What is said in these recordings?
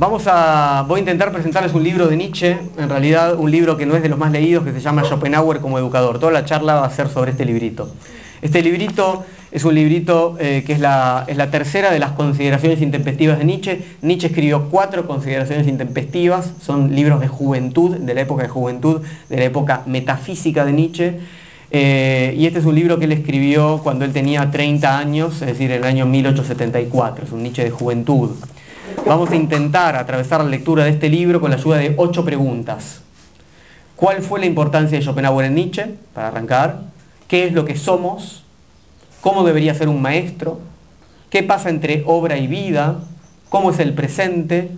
Vamos a, voy a intentar presentarles un libro de Nietzsche, en realidad un libro que no es de los más leídos, que se llama Schopenhauer como educador. Toda la charla va a ser sobre este librito. Este librito es un librito eh, que es la, tercera de las consideraciones intempestivas de Nietzsche. Nietzsche escribió cuatro consideraciones intempestivas, son libros de juventud, de la época de juventud, de la época metafísica de Nietzsche. Eh, y este es un libro que él escribió cuando él tenía 30 años, es decir, en el año 1874, es un Nietzsche de juventud. Vamos a intentar atravesar la lectura de este libro con la ayuda de ocho preguntas. ¿Cuál fue la importancia de Schopenhauer en Nietzsche? Para arrancar. ¿Qué es lo que somos? ¿Cómo debería ser un maestro? ¿Qué pasa entre obra y vida? ¿Cómo es el presente?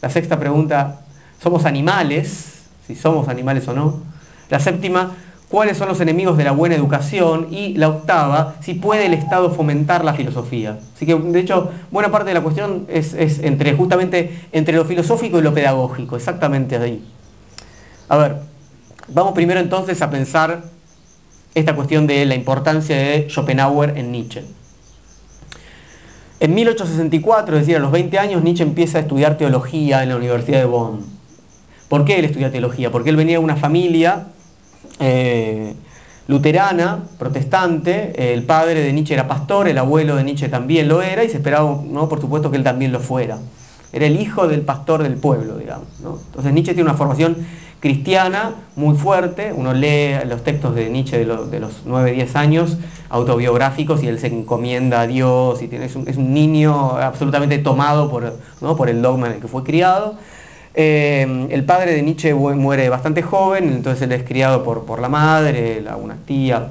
La sexta pregunta, ¿somos animales? Si somos animales o no. La séptima, cuáles son los enemigos de la buena educación y la octava, si puede el Estado fomentar la filosofía. Así que, de hecho, buena parte de la cuestión es, entre, justamente entre lo filosófico y lo pedagógico, exactamente ahí. A ver, vamos primero entonces a pensar esta cuestión de la importancia de Schopenhauer en Nietzsche. En 1864, es decir, a los 20 años, Nietzsche empieza a estudiar teología en la Universidad de Bonn. ¿Por qué él estudia teología? Porque él venía de una familia eh, luterana, protestante, el padre de Nietzsche era pastor, el abuelo de Nietzsche también lo era y se esperaba, ¿no? por supuesto, que él también lo fuera. Era el hijo del pastor del pueblo, digamos. Entonces Nietzsche tiene una formación cristiana muy fuerte, uno lee los textos de Nietzsche de, los, de los 9-10 años, autobiográficos, y él se encomienda a Dios, y tiene, es, un, niño absolutamente tomado por, por el dogma en el que fue criado. Eh, el padre de Nietzsche muere bastante joven, entonces él es criado por, por la madre, una tía,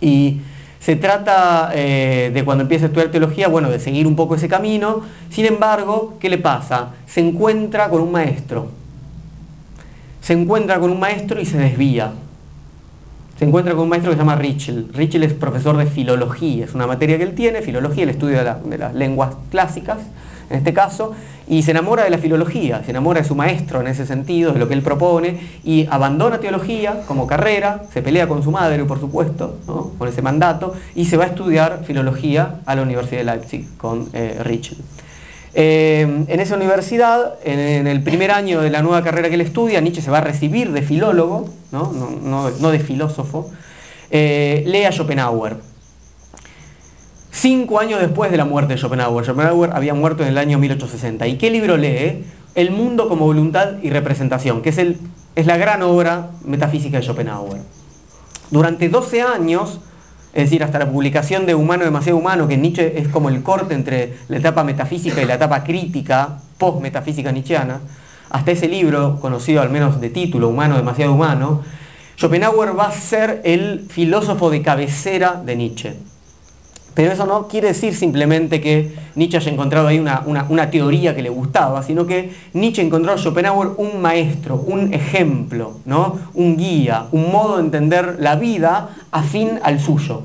y se trata eh, de cuando empieza a estudiar teología, bueno, de seguir un poco ese camino, sin embargo, ¿qué le pasa? Se encuentra con un maestro, se encuentra con un maestro y se desvía. Se encuentra con un maestro que se llama Richel. Richel es profesor de filología, es una materia que él tiene, filología, el estudio de las lenguas clásicas, en este caso, y se enamora de la filología, se enamora de su maestro en ese sentido, de lo que él propone, y abandona teología como carrera, se pelea con su madre, por supuesto, con ese mandato, y se va a estudiar filología a la Universidad de Leipzig con eh, Richel. Eh, en esa universidad, en, el primer año de la nueva carrera que él estudia, Nietzsche se va a recibir de filólogo, no, de filósofo, eh, lee a Schopenhauer, Cinco años después de la muerte de Schopenhauer. Schopenhauer había muerto en el año 1860. ¿Y qué libro lee? El mundo como voluntad y representación, que es, el, es la gran obra metafísica de Schopenhauer. Durante 12 años, es decir, hasta la publicación de Humano demasiado humano, que Nietzsche es como el corte entre la etapa metafísica y la etapa crítica, post-metafísica nietzscheana, hasta ese libro, conocido al menos de título, Humano demasiado humano, Schopenhauer va a ser el filósofo de cabecera de Nietzsche. Pero eso no quiere decir simplemente que Nietzsche haya encontrado ahí una, teoría que le gustaba, sino que Nietzsche encontró en Schopenhauer un maestro, un ejemplo, ¿no? un guía, un modo de entender la vida afín al suyo.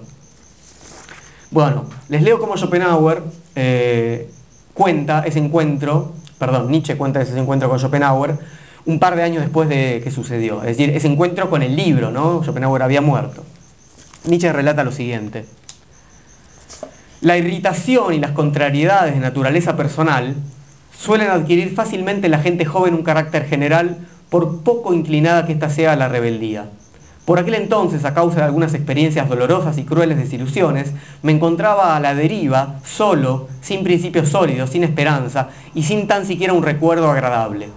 Bueno, les leo cómo Schopenhauer eh, cuenta ese encuentro, perdón, Nietzsche cuenta ese encuentro con Schopenhauer un par de años después de que sucedió, es decir, ese encuentro con el libro, ¿no? Schopenhauer había muerto. Nietzsche relata lo siguiente. La irritación y las contrariedades de naturaleza personal suelen adquirir fácilmente en la gente joven un carácter general por poco inclinada que ésta sea a la rebeldía. Por aquel entonces, a causa de algunas experiencias dolorosas y crueles desilusiones, me encontraba a la deriva, solo, sin principios sólidos, sin esperanza y sin tan siquiera un recuerdo agradable.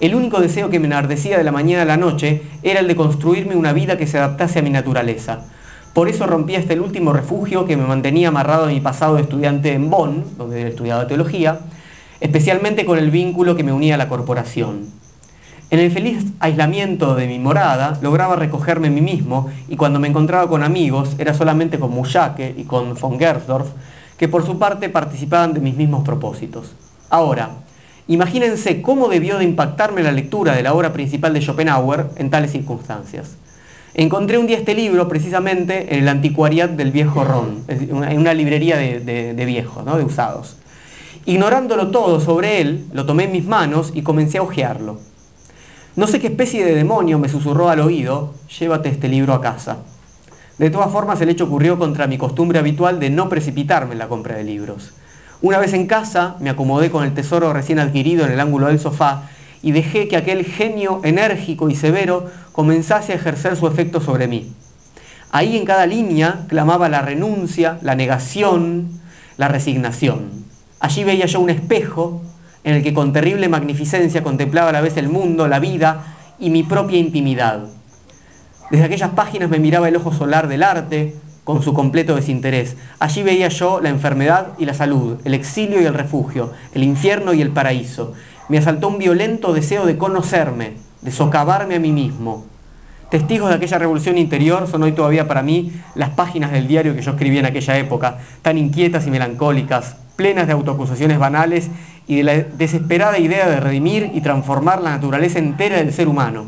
El único deseo que me enardecía de la mañana a la noche era el de construirme una vida que se adaptase a mi naturaleza, por eso rompí hasta el último refugio que me mantenía amarrado a mi pasado de estudiante en Bonn, donde estudiaba teología, especialmente con el vínculo que me unía a la corporación. En el feliz aislamiento de mi morada lograba recogerme a mí mismo y cuando me encontraba con amigos era solamente con Muschake y con von Gersdorf, que por su parte participaban de mis mismos propósitos. Ahora, imagínense cómo debió de impactarme la lectura de la obra principal de Schopenhauer en tales circunstancias. Encontré un día este libro precisamente en el anticuariat del viejo Ron, en una librería de, viejos, de usados. Ignorándolo todo sobre él, lo tomé en mis manos y comencé a hojearlo. No sé qué especie de demonio me susurró al oído, llévate este libro a casa. De todas formas, el hecho ocurrió contra mi costumbre habitual de no precipitarme en la compra de libros. Una vez en casa me acomodé con el tesoro recién adquirido en el ángulo del sofá y dejé que aquel genio enérgico y severo comenzase a ejercer su efecto sobre mí. Ahí en cada línea clamaba la renuncia, la negación, la resignación. Allí veía yo un espejo en el que con terrible magnificencia contemplaba a la vez el mundo, la vida y mi propia intimidad. Desde aquellas páginas me miraba el ojo solar del arte, con su completo desinterés. Allí veía yo la enfermedad y la salud, el exilio y el refugio, el infierno y el paraíso. Me asaltó un violento deseo de conocerme, de socavarme a mí mismo. Testigos de aquella revolución interior son hoy todavía para mí las páginas del diario que yo escribí en aquella época, tan inquietas y melancólicas, plenas de autoacusaciones banales y de la desesperada idea de redimir y transformar la naturaleza entera del ser humano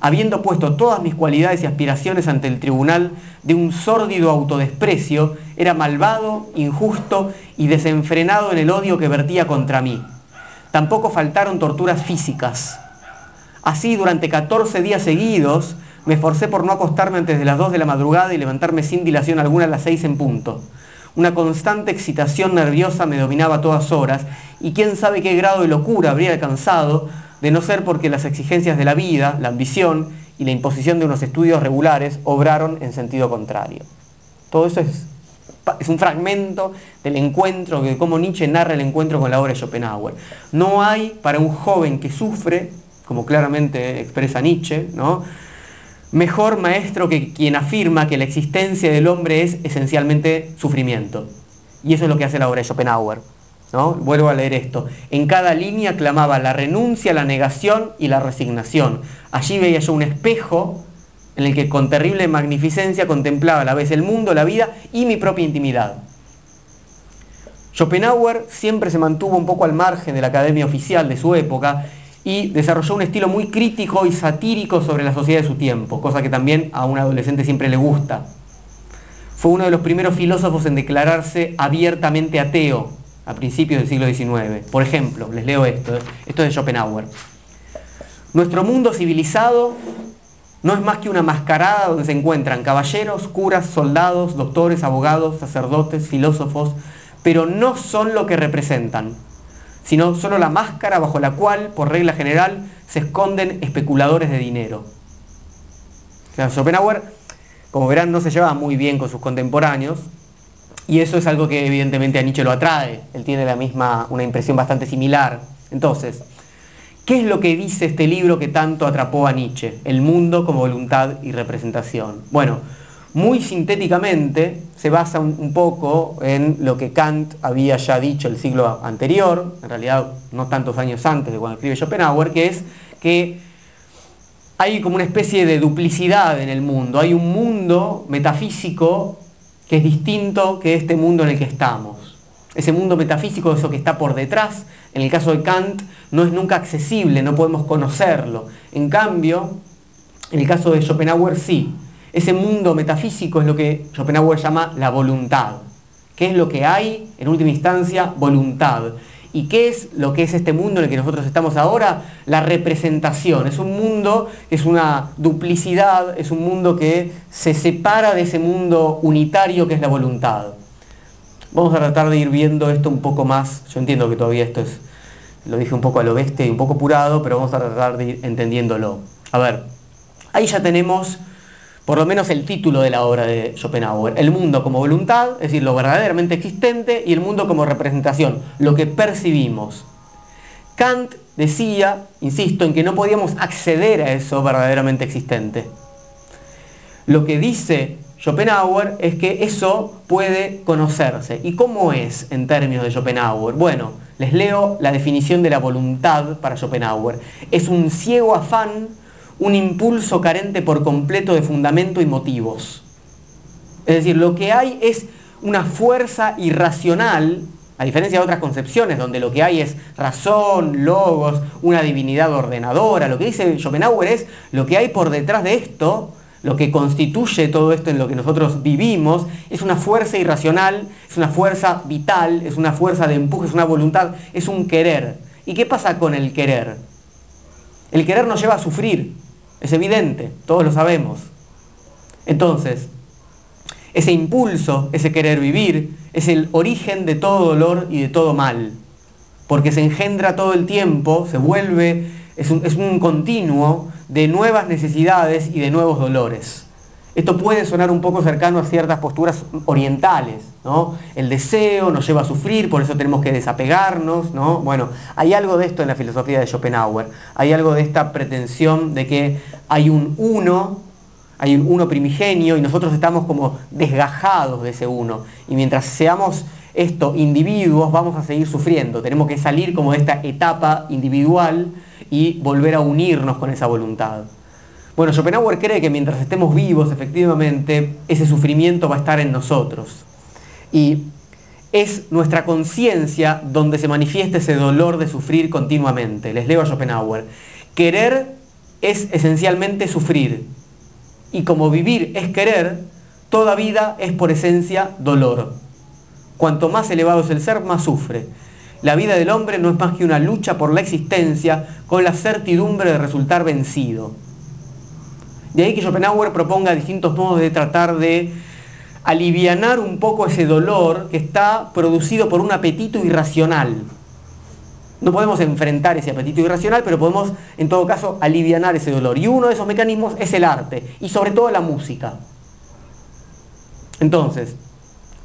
habiendo puesto todas mis cualidades y aspiraciones ante el tribunal de un sórdido autodesprecio, era malvado, injusto y desenfrenado en el odio que vertía contra mí. Tampoco faltaron torturas físicas. Así, durante 14 días seguidos, me esforcé por no acostarme antes de las 2 de la madrugada y levantarme sin dilación alguna a las 6 en punto. Una constante excitación nerviosa me dominaba a todas horas y quién sabe qué grado de locura habría alcanzado de no ser porque las exigencias de la vida, la ambición y la imposición de unos estudios regulares obraron en sentido contrario. Todo eso es, es un fragmento del encuentro, de cómo Nietzsche narra el encuentro con la obra de Schopenhauer. No hay para un joven que sufre, como claramente expresa Nietzsche, ¿no? mejor maestro que quien afirma que la existencia del hombre es esencialmente sufrimiento. Y eso es lo que hace la obra de Schopenhauer. Vuelvo a leer esto. En cada línea clamaba la renuncia, la negación y la resignación. Allí veía yo un espejo en el que con terrible magnificencia contemplaba a la vez el mundo, la vida y mi propia intimidad. Schopenhauer siempre se mantuvo un poco al margen de la academia oficial de su época y desarrolló un estilo muy crítico y satírico sobre la sociedad de su tiempo, cosa que también a un adolescente siempre le gusta. Fue uno de los primeros filósofos en declararse abiertamente ateo, a principios del siglo XIX. Por ejemplo, les leo esto, esto es de Schopenhauer. Nuestro mundo civilizado no es más que una mascarada donde se encuentran caballeros, curas, soldados, doctores, abogados, sacerdotes, filósofos, pero no son lo que representan, sino solo la máscara bajo la cual, por regla general, se esconden especuladores de dinero. Schopenhauer, como verán, no se lleva muy bien con sus contemporáneos, y eso es algo que evidentemente a Nietzsche lo atrae. Él tiene la misma, una impresión bastante similar. Entonces, ¿qué es lo que dice este libro que tanto atrapó a Nietzsche? El mundo como voluntad y representación. Bueno, muy sintéticamente se basa un, poco en lo que Kant había ya dicho el siglo anterior, en realidad no tantos años antes de cuando escribe Schopenhauer, que es que hay como una especie de duplicidad en el mundo. Hay un mundo metafísico que es distinto que este mundo en el que estamos. Ese mundo metafísico, eso que está por detrás, en el caso de Kant, no es nunca accesible, no podemos conocerlo. En cambio, en el caso de Schopenhauer sí. Ese mundo metafísico es lo que Schopenhauer llama la voluntad. ¿Qué es lo que hay? En última instancia, voluntad. ¿Y qué es lo que es este mundo en el que nosotros estamos ahora? La representación. Es un mundo que es una duplicidad, es un mundo que se separa de ese mundo unitario que es la voluntad. Vamos a tratar de ir viendo esto un poco más. Yo entiendo que todavía esto es, lo dije un poco a lo bestia y un poco apurado, pero vamos a tratar de ir entendiéndolo. A ver, ahí ya tenemos por lo menos el título de la obra de Schopenhauer, el mundo como voluntad, es decir, lo verdaderamente existente, y el mundo como representación, lo que percibimos. Kant decía, insisto, en que no podíamos acceder a eso verdaderamente existente. Lo que dice Schopenhauer es que eso puede conocerse. ¿Y cómo es en términos de Schopenhauer? Bueno, les leo la definición de la voluntad para Schopenhauer. Es un ciego afán un impulso carente por completo de fundamento y motivos. Es decir, lo que hay es una fuerza irracional, a diferencia de otras concepciones, donde lo que hay es razón, logos, una divinidad ordenadora. Lo que dice Schopenhauer es lo que hay por detrás de esto, lo que constituye todo esto en lo que nosotros vivimos, es una fuerza irracional, es una fuerza vital, es una fuerza de empuje, es una voluntad, es un querer. ¿Y qué pasa con el querer? El querer nos lleva a sufrir, es evidente, todos lo sabemos. Entonces, ese impulso, ese querer vivir, es el origen de todo dolor y de todo mal, porque se engendra todo el tiempo, se vuelve, es un, es un continuo de nuevas necesidades y de nuevos dolores. Esto puede sonar un poco cercano a ciertas posturas orientales, ¿no? El deseo nos lleva a sufrir, por eso tenemos que desapegarnos, ¿no? Bueno, hay algo de esto en la filosofía de Schopenhauer, hay algo de esta pretensión de que hay un uno, hay un uno primigenio y nosotros estamos como desgajados de ese uno. Y mientras seamos esto, individuos, vamos a seguir sufriendo. Tenemos que salir como de esta etapa individual y volver a unirnos con esa voluntad. Bueno, Schopenhauer cree que mientras estemos vivos, efectivamente, ese sufrimiento va a estar en nosotros. Y es nuestra conciencia donde se manifiesta ese dolor de sufrir continuamente. Les leo a Schopenhauer. Querer es esencialmente sufrir. Y como vivir es querer, toda vida es por esencia dolor. Cuanto más elevado es el ser, más sufre. La vida del hombre no es más que una lucha por la existencia con la certidumbre de resultar vencido. De ahí que Schopenhauer proponga distintos modos de tratar de alivianar un poco ese dolor que está producido por un apetito irracional. No podemos enfrentar ese apetito irracional, pero podemos en todo caso alivianar ese dolor. Y uno de esos mecanismos es el arte, y sobre todo la música. Entonces,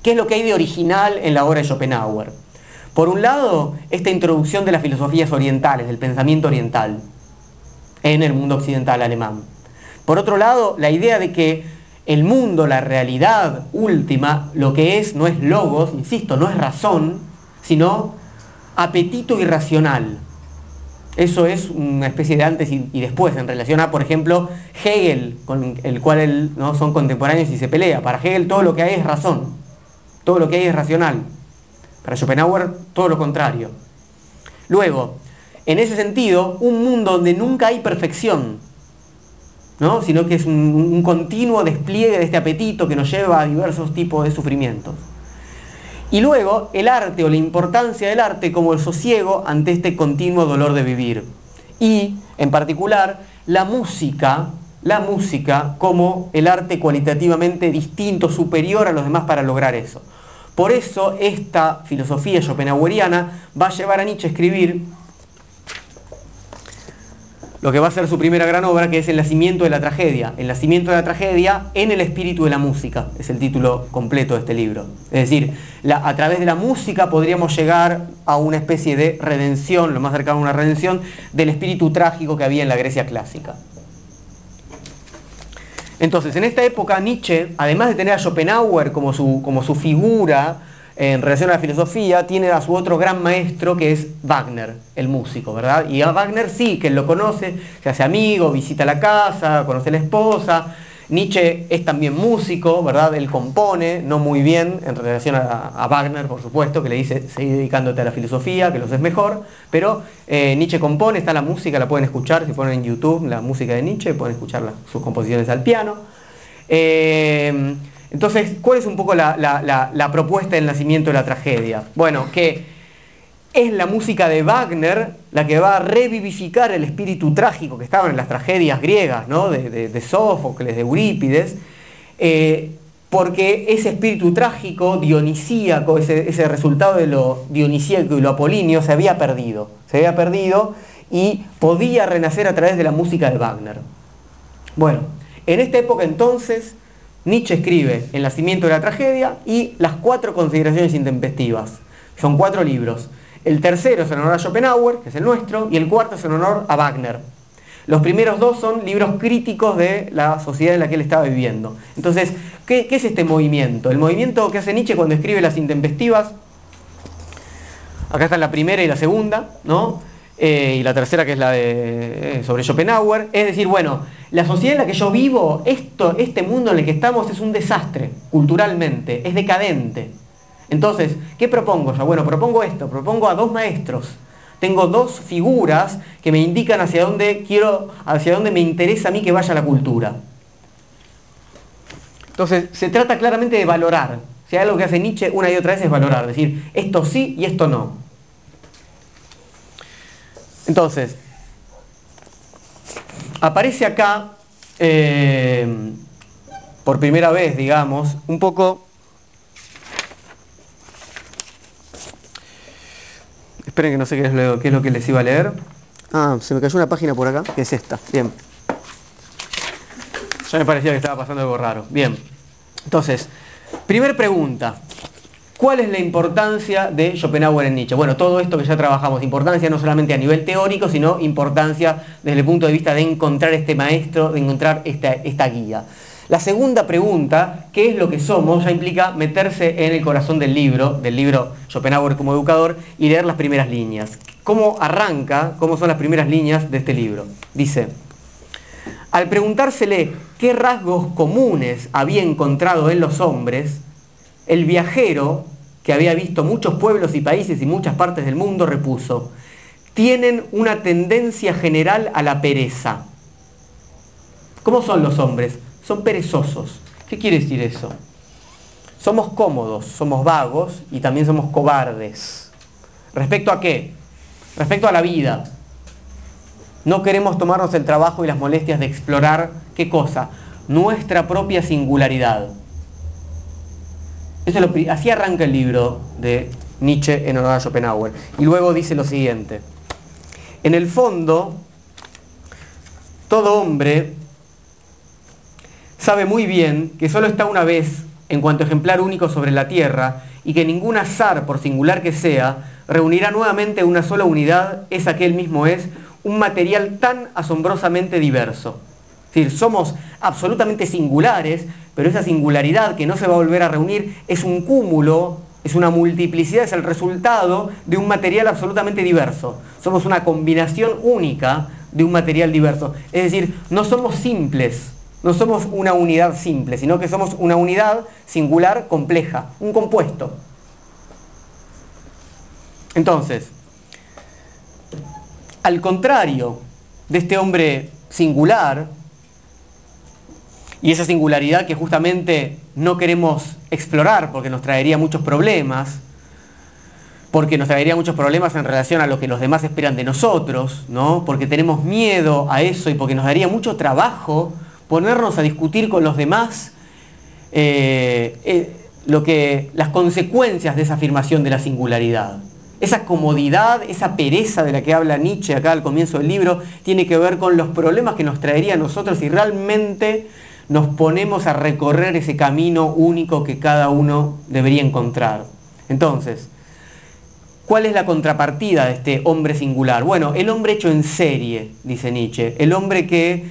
¿qué es lo que hay de original en la obra de Schopenhauer? Por un lado, esta introducción de las filosofías orientales, del pensamiento oriental, en el mundo occidental alemán. Por otro lado, la idea de que el mundo, la realidad última, lo que es no es logos, insisto, no es razón, sino apetito irracional. Eso es una especie de antes y, después en relación a, por ejemplo, Hegel, con el cual ¿no? son contemporáneos y se pelea. Para Hegel todo lo que hay es razón, todo lo que hay es racional. Para Schopenhauer todo lo contrario. Luego, en ese sentido, un mundo donde nunca hay perfección, sino que es un, continuo despliegue de este apetito que nos lleva a diversos tipos de sufrimientos. Y luego el arte o la importancia del arte como el sosiego ante este continuo dolor de vivir. Y, en particular, la música, la música como el arte cualitativamente distinto, superior a los demás para lograr eso. Por eso esta filosofía schopenhaueriana va a llevar a Nietzsche a escribir lo que va a ser su primera gran obra, que es El nacimiento de la tragedia. El nacimiento de la tragedia en el espíritu de la música, es el título completo de este libro. Es decir, a través de la música podríamos llegar a una especie de redención, lo más cercano a una redención, del espíritu trágico que había en la Grecia clásica. Entonces, en esta época Nietzsche, además de tener a Schopenhauer como su, como su figura, en relación a la filosofía, tiene a su otro gran maestro que es Wagner, el músico, ¿verdad? Y a Wagner sí, que lo conoce, se hace amigo, visita la casa, conoce a la esposa. Nietzsche es también músico, ¿verdad? Él compone, no muy bien en relación a, Wagner, por supuesto, que le dice, seguí dedicándote a la filosofía, que los es mejor, pero eh, Nietzsche compone, está la música, la pueden escuchar, si ponen en YouTube la música de Nietzsche, pueden escuchar sus composiciones al piano. Eh, entonces, ¿cuál es un poco la, propuesta del nacimiento de la tragedia? Bueno, que es la música de Wagner la que va a revivificar el espíritu trágico que estaba en las tragedias griegas, ¿no? de, Sófocles, de Eurípides, eh, porque ese espíritu trágico, dionisíaco, ese, ese, resultado de lo dionisíaco y lo apolíneo se había perdido, se había perdido y podía renacer a través de la música de Wagner. Bueno, en esta época entonces Nietzsche escribe El nacimiento de la tragedia y Las cuatro consideraciones intempestivas. Son cuatro libros. El tercero es en honor a Schopenhauer, que es el nuestro, y el cuarto es en honor a Wagner. Los primeros dos son libros críticos de la sociedad en la que él estaba viviendo. Entonces, ¿qué, es este movimiento? El movimiento que hace Nietzsche cuando escribe Las intempestivas, acá están la primera y la segunda, ¿no? Eh, y la tercera que es la de, eh, sobre Schopenhauer, es decir, bueno, la sociedad en la que yo vivo, esto, este mundo en el que estamos es un desastre culturalmente, es decadente. Entonces, ¿qué propongo yo? Bueno, propongo esto, propongo a dos maestros. Tengo dos figuras que me indican hacia dónde quiero, hacia dónde me interesa a mí que vaya la cultura. Entonces, se trata claramente de valorar. Si hay algo que hace Nietzsche una y otra vez es valorar, decir, esto sí y esto no. Entonces, aparece acá, eh, por primera vez, digamos, un poco Esperen que no sé qué es, lo, qué es lo que les iba a leer. Ah, se me cayó una página por acá, que es esta. Bien. Ya me parecía que estaba pasando algo raro. Bien. Entonces, primer pregunta. ¿Cuál es la importancia de Schopenhauer en Nietzsche? Bueno, todo esto que ya trabajamos, importancia no solamente a nivel teórico, sino importancia desde el punto de vista de encontrar este maestro, de encontrar esta, esta guía. La segunda pregunta, ¿qué es lo que somos? Ya implica meterse en el corazón del libro, del libro Schopenhauer como educador, y leer las primeras líneas. ¿Cómo arranca? ¿Cómo son las primeras líneas de este libro? Dice, al preguntársele qué rasgos comunes había encontrado en los hombres, el viajero, que había visto muchos pueblos y países y muchas partes del mundo, repuso, tienen una tendencia general a la pereza. ¿Cómo son los hombres? Son perezosos. ¿Qué quiere decir eso? Somos cómodos, somos vagos y también somos cobardes. ¿Respecto a qué? Respecto a la vida. No queremos tomarnos el trabajo y las molestias de explorar, ¿qué cosa? Nuestra propia singularidad. Eso lo, así arranca el libro de Nietzsche en honor a Schopenhauer. Y luego dice lo siguiente. En el fondo, todo hombre sabe muy bien que solo está una vez en cuanto ejemplar único sobre la Tierra y que ningún azar, por singular que sea, reunirá nuevamente una sola unidad, esa que él mismo es, un material tan asombrosamente diverso. Es decir, somos absolutamente singulares, pero esa singularidad que no se va a volver a reunir es un cúmulo, es una multiplicidad, es el resultado de un material absolutamente diverso. Somos una combinación única de un material diverso. Es decir, no somos simples, no somos una unidad simple, sino que somos una unidad singular compleja, un compuesto. Entonces, al contrario de este hombre singular, y esa singularidad que justamente no queremos explorar porque nos traería muchos problemas, porque nos traería muchos problemas en relación a lo que los demás esperan de nosotros, ¿no? porque tenemos miedo a eso y porque nos daría mucho trabajo ponernos a discutir con los demás eh, eh, lo que, las consecuencias de esa afirmación de la singularidad. Esa comodidad, esa pereza de la que habla Nietzsche acá al comienzo del libro, tiene que ver con los problemas que nos traería a nosotros si realmente nos ponemos a recorrer ese camino único que cada uno debería encontrar. Entonces, ¿cuál es la contrapartida de este hombre singular? Bueno, el hombre hecho en serie, dice Nietzsche, el hombre que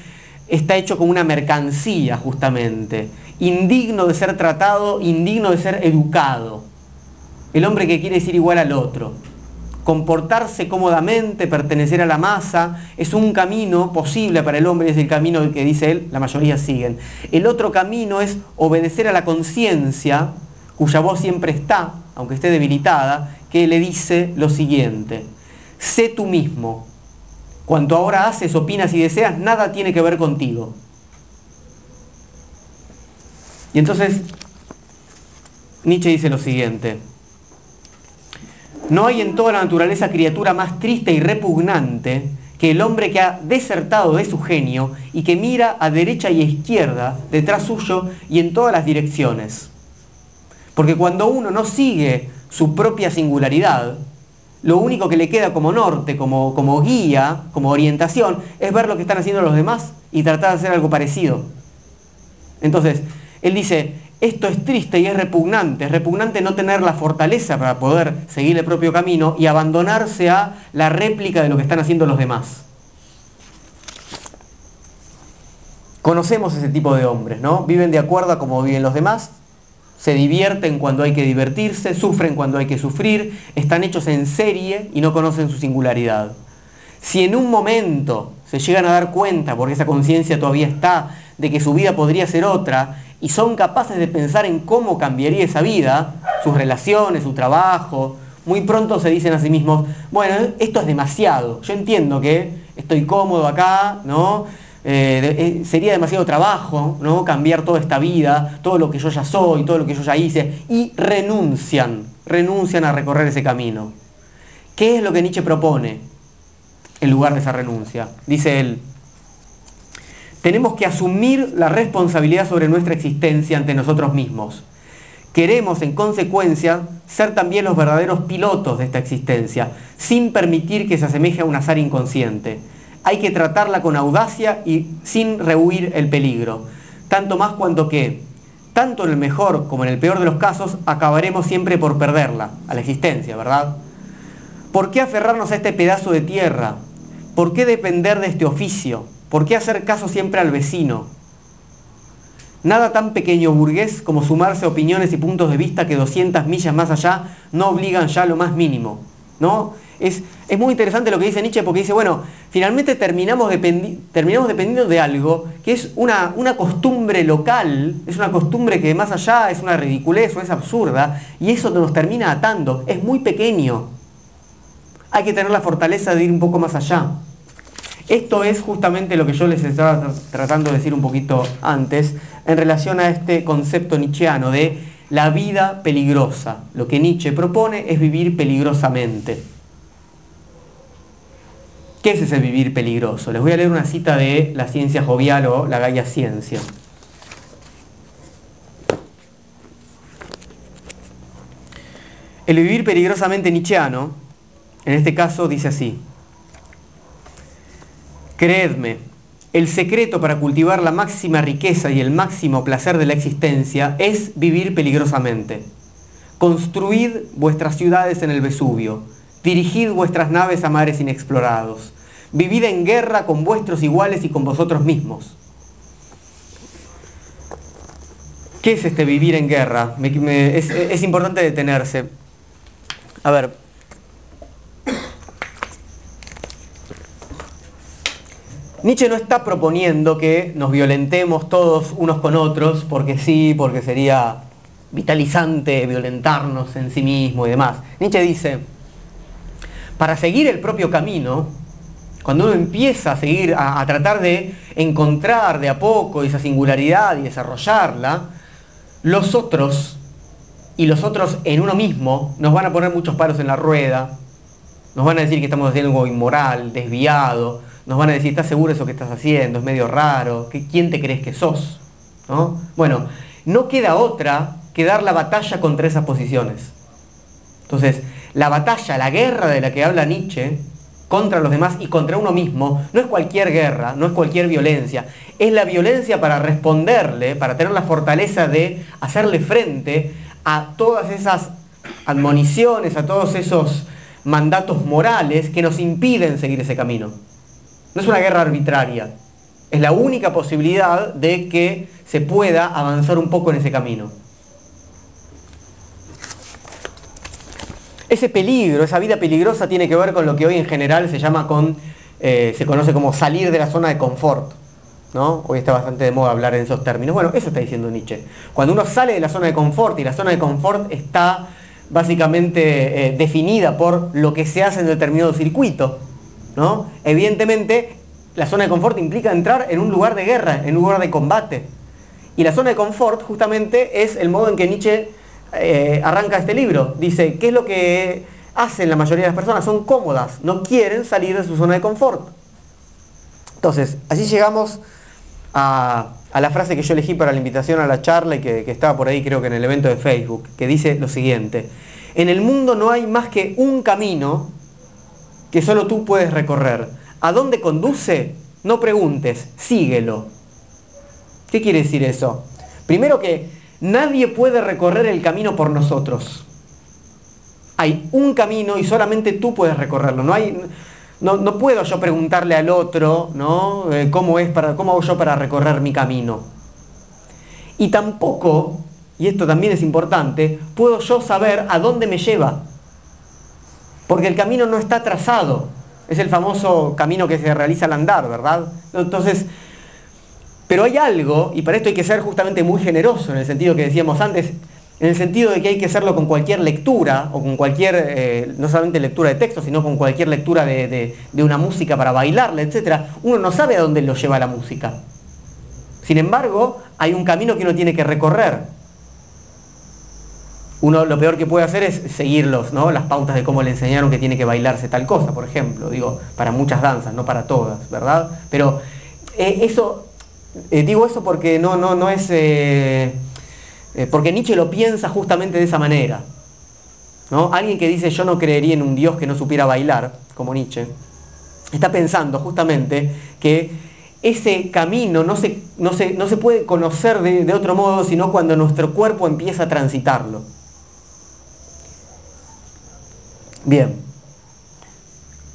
está hecho como una mercancía justamente, indigno de ser tratado, indigno de ser educado, el hombre que quiere ser igual al otro. Comportarse cómodamente, pertenecer a la masa, es un camino posible para el hombre, es el camino que dice él, la mayoría siguen. El otro camino es obedecer a la conciencia, cuya voz siempre está, aunque esté debilitada, que le dice lo siguiente, sé tú mismo, cuanto ahora haces, opinas y deseas, nada tiene que ver contigo. Y entonces Nietzsche dice lo siguiente, no hay en toda la naturaleza criatura más triste y repugnante que el hombre que ha desertado de su genio y que mira a derecha y a izquierda detrás suyo y en todas las direcciones. Porque cuando uno no sigue su propia singularidad, lo único que le queda como norte, como, como guía, como orientación, es ver lo que están haciendo los demás y tratar de hacer algo parecido. Entonces, él dice, esto es triste y es repugnante. Es repugnante no tener la fortaleza para poder seguir el propio camino y abandonarse a la réplica de lo que están haciendo los demás. Conocemos ese tipo de hombres, ¿no? Viven de acuerdo a cómo viven los demás, se divierten cuando hay que divertirse, sufren cuando hay que sufrir, están hechos en serie y no conocen su singularidad. Si en un momento se llegan a dar cuenta, porque esa conciencia todavía está, de que su vida podría ser otra y son capaces de pensar en cómo cambiaría esa vida, sus relaciones, su trabajo, muy pronto se dicen a sí mismos, bueno, esto es demasiado, yo entiendo que estoy cómodo acá, ¿no? Eh, eh, sería demasiado trabajo, ¿no? Cambiar toda esta vida, todo lo que yo ya soy, todo lo que yo ya hice, y renuncian, renuncian a recorrer ese camino. ¿Qué es lo que Nietzsche propone en lugar de esa renuncia? Dice él, tenemos que asumir la responsabilidad sobre nuestra existencia ante nosotros mismos. Queremos, en consecuencia, ser también los verdaderos pilotos de esta existencia, sin permitir que se asemeje a un azar inconsciente. Hay que tratarla con audacia y sin rehuir el peligro. Tanto más cuanto que, tanto en el mejor como en el peor de los casos, acabaremos siempre por perderla, a la existencia, ¿verdad? ¿Por qué aferrarnos a este pedazo de tierra? ¿Por qué depender de este oficio? ¿Por qué hacer caso siempre al vecino? Nada tan pequeño burgués como sumarse a opiniones y puntos de vista que 200 millas más allá no obligan ya lo más mínimo. ¿no? Es, muy interesante lo que dice Nietzsche porque dice, bueno, finalmente terminamos, terminamos dependiendo de algo que es una, una costumbre local, es una costumbre que más allá es una ridiculez o es absurda y eso nos termina atando, es muy pequeño. Hay que tener la fortaleza de ir un poco más allá. Esto es justamente lo que yo les estaba tratando de decir un poquito antes en relación a este concepto nietzscheano de la vida peligrosa. Lo que Nietzsche propone es vivir peligrosamente. ¿Qué es ese vivir peligroso? Les voy a leer una cita de la ciencia jovial o la Gaia Ciencia. El vivir peligrosamente nietzscheano, en este caso dice así, Creedme, el secreto para cultivar la máxima riqueza y el máximo placer de la existencia es vivir peligrosamente. Construid vuestras ciudades en el Vesubio, dirigid vuestras naves a mares inexplorados, vivid en guerra con vuestros iguales y con vosotros mismos. ¿Qué es este vivir en guerra? es, importante detenerse. A ver, Nietzsche no está proponiendo que nos violentemos todos unos con otros, porque sí, porque sería vitalizante violentarnos en sí mismo y demás. Nietzsche dice, para seguir el propio camino, cuando uno empieza a seguir, a, tratar de encontrar de a poco esa singularidad y desarrollarla, los otros y los otros en uno mismo nos van a poner muchos palos en la rueda, nos van a decir que estamos haciendo algo inmoral, desviado, nos van a decir, ¿estás seguro eso que estás haciendo? Es medio raro, ¿quién te crees que sos? ¿No? Bueno, no queda otra que dar la batalla contra esas posiciones. Entonces, la batalla, la guerra de la que habla Nietzsche, contra los demás y contra uno mismo, no es cualquier guerra, no es cualquier violencia, es la violencia para responderle, para tener la fortaleza de hacerle frente a todas esas admoniciones, a todos esos mandatos morales que nos impiden seguir ese camino. No es una guerra arbitraria. Es la única posibilidad de que se pueda avanzar un poco en ese camino. Ese peligro, esa vida peligrosa tiene que ver con lo que hoy en general se llama con, eh, se conoce como salir de la zona de confort. ¿no? Hoy está bastante de moda hablar en esos términos. Bueno, eso está diciendo Nietzsche. Cuando uno sale de la zona de confort y la zona de confort está básicamente eh, definida por lo que se hace en determinado circuito, ¿no? Evidentemente, la zona de confort implica entrar en un lugar de guerra, en un lugar de combate. Y la zona de confort justamente es el modo en que Nietzsche eh, arranca este libro. Dice, ¿qué es lo que hacen la mayoría de las personas? Son cómodas, no quieren salir de su zona de confort. Entonces, así llegamos a, la frase que yo elegí para la invitación a la charla y que, que estaba por ahí creo que en el evento de Facebook, que dice lo siguiente. En el mundo no hay más que un camino que solo tú puedes recorrer. ¿A dónde conduce? No preguntes, síguelo. ¿Qué quiere decir eso? Primero que nadie puede recorrer el camino por nosotros. Hay un camino y solamente tú puedes recorrerlo. No, hay, no, puedo yo preguntarle al otro ¿no? Eh, ¿Cómo, es para, cómo hago yo para recorrer mi camino. Y tampoco, y esto también es importante, puedo yo saber a dónde me lleva porque el camino no está trazado. Es el famoso camino que se realiza al andar, ¿verdad? Entonces, pero hay algo, y para esto hay que ser justamente muy generoso, en el sentido que decíamos antes, en el sentido de que hay que hacerlo con cualquier lectura, o con cualquier, eh, no solamente lectura de texto, sino con cualquier lectura de, de una música para bailarla, etc. Uno no sabe a dónde lo lleva la música. Sin embargo, hay un camino que uno tiene que recorrer uno lo peor que puede hacer es seguirlos, ¿no? Las pautas de cómo le enseñaron que tiene que bailarse tal cosa, por ejemplo, digo, para muchas danzas, no para todas, ¿verdad? Pero eh, eso, eh, digo eso porque no, no, no es, eh, porque Nietzsche lo piensa justamente de esa manera. ¿no? Alguien que dice yo no creería en un Dios que no supiera bailar, como Nietzsche, está pensando justamente que ese camino no se, no no se puede conocer de otro modo sino cuando nuestro cuerpo empieza a transitarlo. Bien,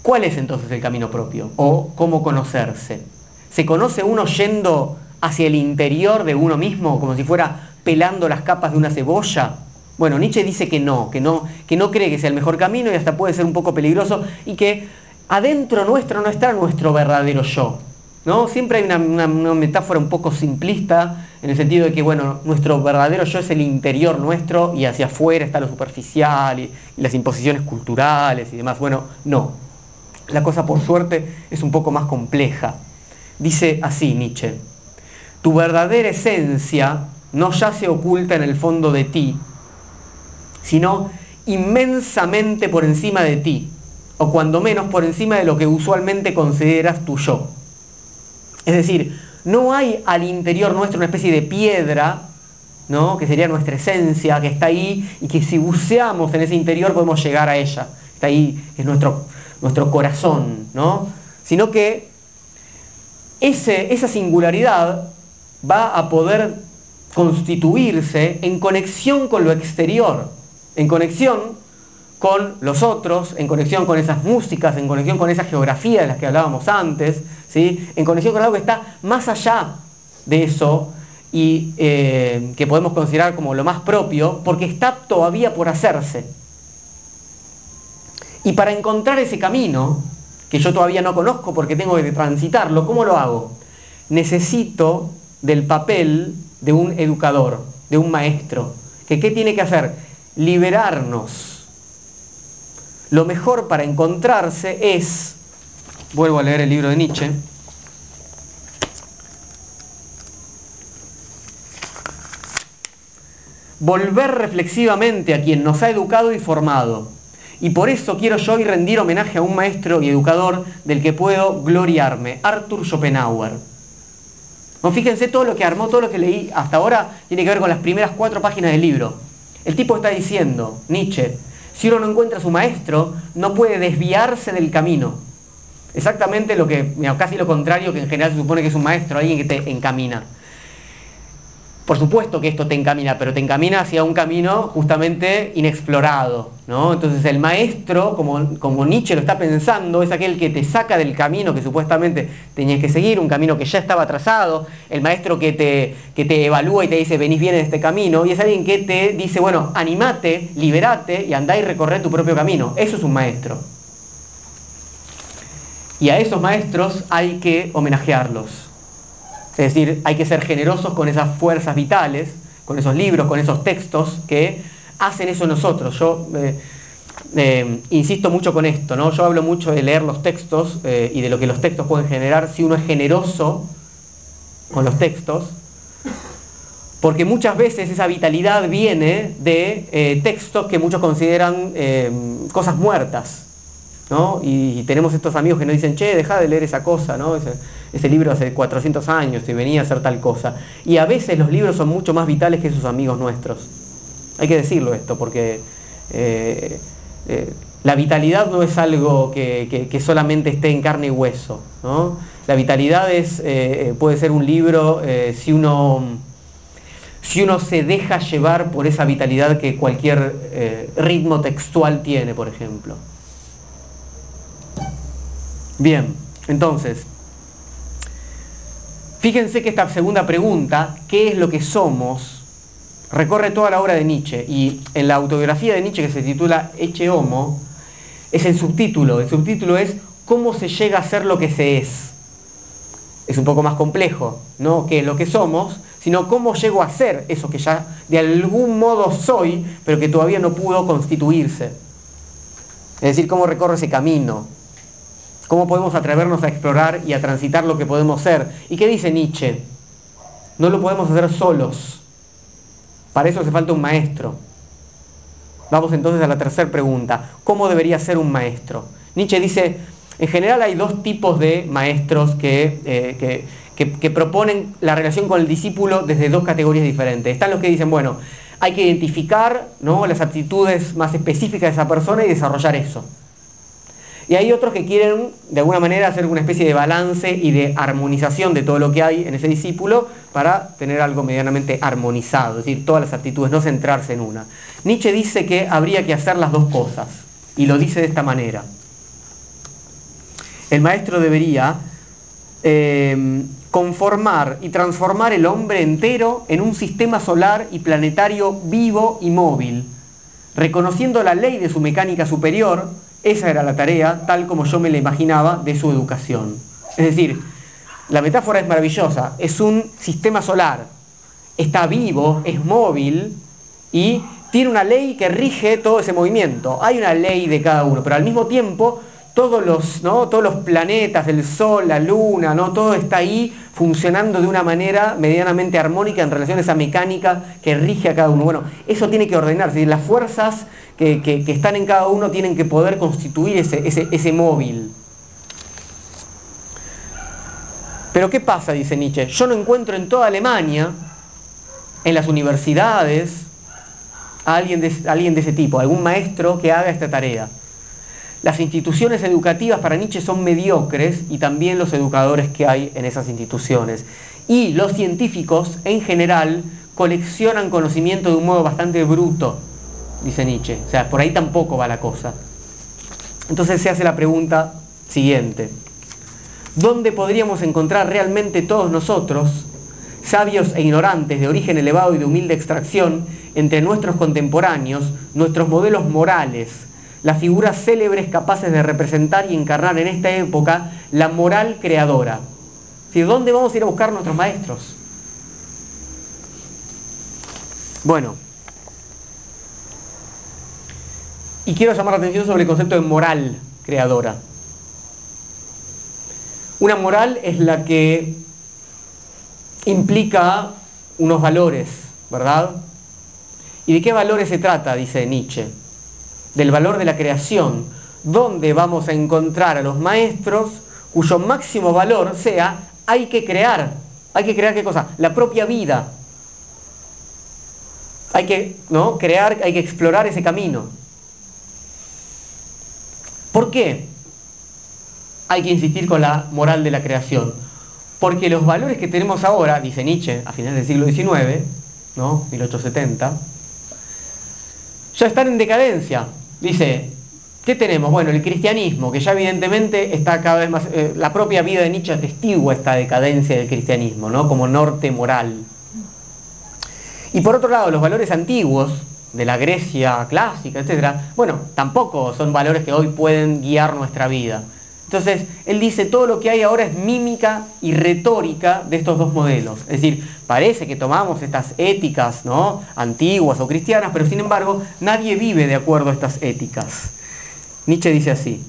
¿cuál es entonces el camino propio? ¿O cómo conocerse? ¿Se conoce uno yendo hacia el interior de uno mismo, como si fuera pelando las capas de una cebolla? Bueno, Nietzsche dice que no, que no, que no cree que sea el mejor camino y hasta puede ser un poco peligroso y que adentro nuestro no está nuestro verdadero yo. ¿no? Siempre hay una, metáfora un poco simplista en el sentido de que bueno, nuestro verdadero yo es el interior nuestro y hacia afuera está lo superficial y las imposiciones culturales y demás. Bueno, no. La cosa por suerte es un poco más compleja. Dice así Nietzsche, tu verdadera esencia no yace oculta en el fondo de ti, sino inmensamente por encima de ti, o cuando menos por encima de lo que usualmente consideras tu yo. Es decir, no hay al interior nuestro una especie de piedra, ¿no? que sería nuestra esencia, que está ahí y que si buceamos en ese interior podemos llegar a ella. Está ahí, es nuestro, nuestro corazón, ¿no? Sino que esa singularidad va a poder constituirse en conexión con lo exterior, en conexión con los otros, en conexión con esas músicas, en conexión con esa geografía de las que hablábamos antes, ¿sí? en conexión con algo que está más allá de eso y eh, que podemos considerar como lo más propio, porque está todavía por hacerse. Y para encontrar ese camino, que yo todavía no conozco porque tengo que transitarlo, ¿cómo lo hago? Necesito del papel de un educador, de un maestro. ¿Que ¿Qué tiene que hacer? Liberarnos. Lo mejor para encontrarse es, vuelvo a leer el libro de Nietzsche, volver reflexivamente a quien nos ha educado y formado y por eso quiero yo hoy rendir homenaje a un maestro y educador del que puedo gloriarme, Arthur Schopenhauer. fíjense todo lo que armó, todo lo que leí hasta ahora tiene que ver con las primeras cuatro páginas del libro. El tipo está diciendo, Nietzsche, si uno no encuentra a su maestro, no puede desviarse del camino. Exactamente lo que, casi lo contrario que en general se supone que es un maestro, alguien que te encamina. Por supuesto que esto te encamina, pero te encamina hacia un camino justamente inexplorado. ¿no? Entonces el maestro, como, como Nietzsche lo está pensando, es aquel que te saca del camino que supuestamente tenías que seguir, un camino que ya estaba trazado, el maestro que te, que te evalúa y te dice venís bien en este camino, y es alguien que te dice, bueno, animate, liberate y andá y recorre tu propio camino. Eso es un maestro. Y a esos maestros hay que homenajearlos. Es decir, hay que ser generosos con esas fuerzas vitales, con esos libros, con esos textos que hacen eso nosotros. Yo eh, eh, insisto mucho con esto, ¿no? Yo hablo mucho de leer los textos eh, y de lo que los textos pueden generar si uno es generoso con los textos, porque muchas veces esa vitalidad viene de textos que muchos consideran cosas muertas, ¿no? Y, tenemos estos amigos que nos dicen, che, deja de leer esa cosa, ¿no? Ese libro hace 400 años y venía a hacer tal cosa. Y a veces los libros son mucho más vitales que sus amigos nuestros. Hay que decirlo esto, porque eh, eh, la vitalidad no es algo que, solamente esté en carne y hueso. La vitalidad es, eh, puede ser un libro si, uno, si uno se deja llevar por esa vitalidad que cualquier ritmo textual tiene, por ejemplo. Bien, entonces, Fíjense que esta segunda pregunta, ¿qué es lo que somos? recorre toda la obra de Nietzsche y en la autobiografía de Nietzsche que se titula Eche Homo, es el subtítulo. El subtítulo es ¿Cómo se llega a ser lo que se es? Es un poco más complejo, no qué es lo que somos, sino cómo llego a ser eso que ya de algún modo soy, pero que todavía no pudo constituirse. Es decir, cómo recorre ese camino, ¿Cómo podemos atrevernos a explorar y a transitar lo que podemos ser? ¿Y qué dice Nietzsche? No lo podemos hacer solos. Para eso hace falta un maestro. Vamos entonces a la tercera pregunta. ¿Cómo debería ser un maestro? Nietzsche dice, en general hay dos tipos de maestros que, eh, que, proponen la relación con el discípulo desde dos categorías diferentes. Están los que dicen, bueno, hay que identificar ¿no? las aptitudes más específicas de esa persona y desarrollar eso. Y hay otros que quieren de alguna manera hacer una especie de balance y de armonización de todo lo que hay en ese discípulo para tener algo medianamente armonizado, es decir, todas las actitudes, no centrarse en una. Nietzsche dice que habría que hacer las dos cosas y lo dice de esta manera. El maestro debería eh, conformar y transformar el hombre entero en un sistema solar y planetario vivo y móvil, reconociendo la ley de su mecánica superior, esa era la tarea, tal como yo me la imaginaba, de su educación. Es decir, la metáfora es maravillosa, es un sistema solar, está vivo, es móvil y tiene una ley que rige todo ese movimiento. Hay una ley de cada uno, pero al mismo tiempo todos los, ¿no? todos los planetas, el Sol, la Luna, ¿no? todo está ahí funcionando de una manera medianamente armónica en relación a esa mecánica que rige a cada uno. Bueno, eso tiene que ordenarse, las fuerzas que, están en cada uno tienen que poder constituir ese, ese, ese móvil. Pero ¿qué pasa? Dice Nietzsche. Yo no encuentro en toda Alemania, en las universidades, a alguien de, a alguien de ese tipo, algún maestro que haga esta tarea. Las instituciones educativas para Nietzsche son mediocres y también los educadores que hay en esas instituciones. Y los científicos, en general, coleccionan conocimiento de un modo bastante bruto, dice Nietzsche. O sea, por ahí tampoco va la cosa. Entonces se hace la pregunta siguiente. ¿Dónde podríamos encontrar realmente todos nosotros, sabios e ignorantes de origen elevado y de humilde extracción, entre nuestros contemporáneos, nuestros modelos morales, las figuras célebres capaces de representar y encarnar en esta época la moral creadora. ¿Dónde vamos a ir a buscar nuestros maestros? Bueno, y quiero llamar la atención sobre el concepto de moral creadora. Una moral es la que implica unos valores, ¿verdad? ¿Y de qué valores se trata? Dice Nietzsche del valor de la creación, donde vamos a encontrar a los maestros cuyo máximo valor sea hay que crear. Hay que crear qué cosa? La propia vida. Hay que ¿no? crear, hay que explorar ese camino. ¿Por qué hay que insistir con la moral de la creación? Porque los valores que tenemos ahora, dice Nietzsche a finales del siglo XIX, ¿no? 1870, ya están en decadencia. Dice, ¿qué tenemos? Bueno, el cristianismo, que ya evidentemente está cada vez más... Eh, la propia vida de Nietzsche atestigua esta decadencia del cristianismo, ¿no? Como norte moral. Y por otro lado, los valores antiguos, de la Grecia clásica, etc., bueno, tampoco son valores que hoy pueden guiar nuestra vida. Entonces, él dice, todo lo que hay ahora es mímica y retórica de estos dos modelos. Es decir, parece que tomamos estas éticas ¿no? antiguas o cristianas, pero sin embargo, nadie vive de acuerdo a estas éticas. Nietzsche dice así,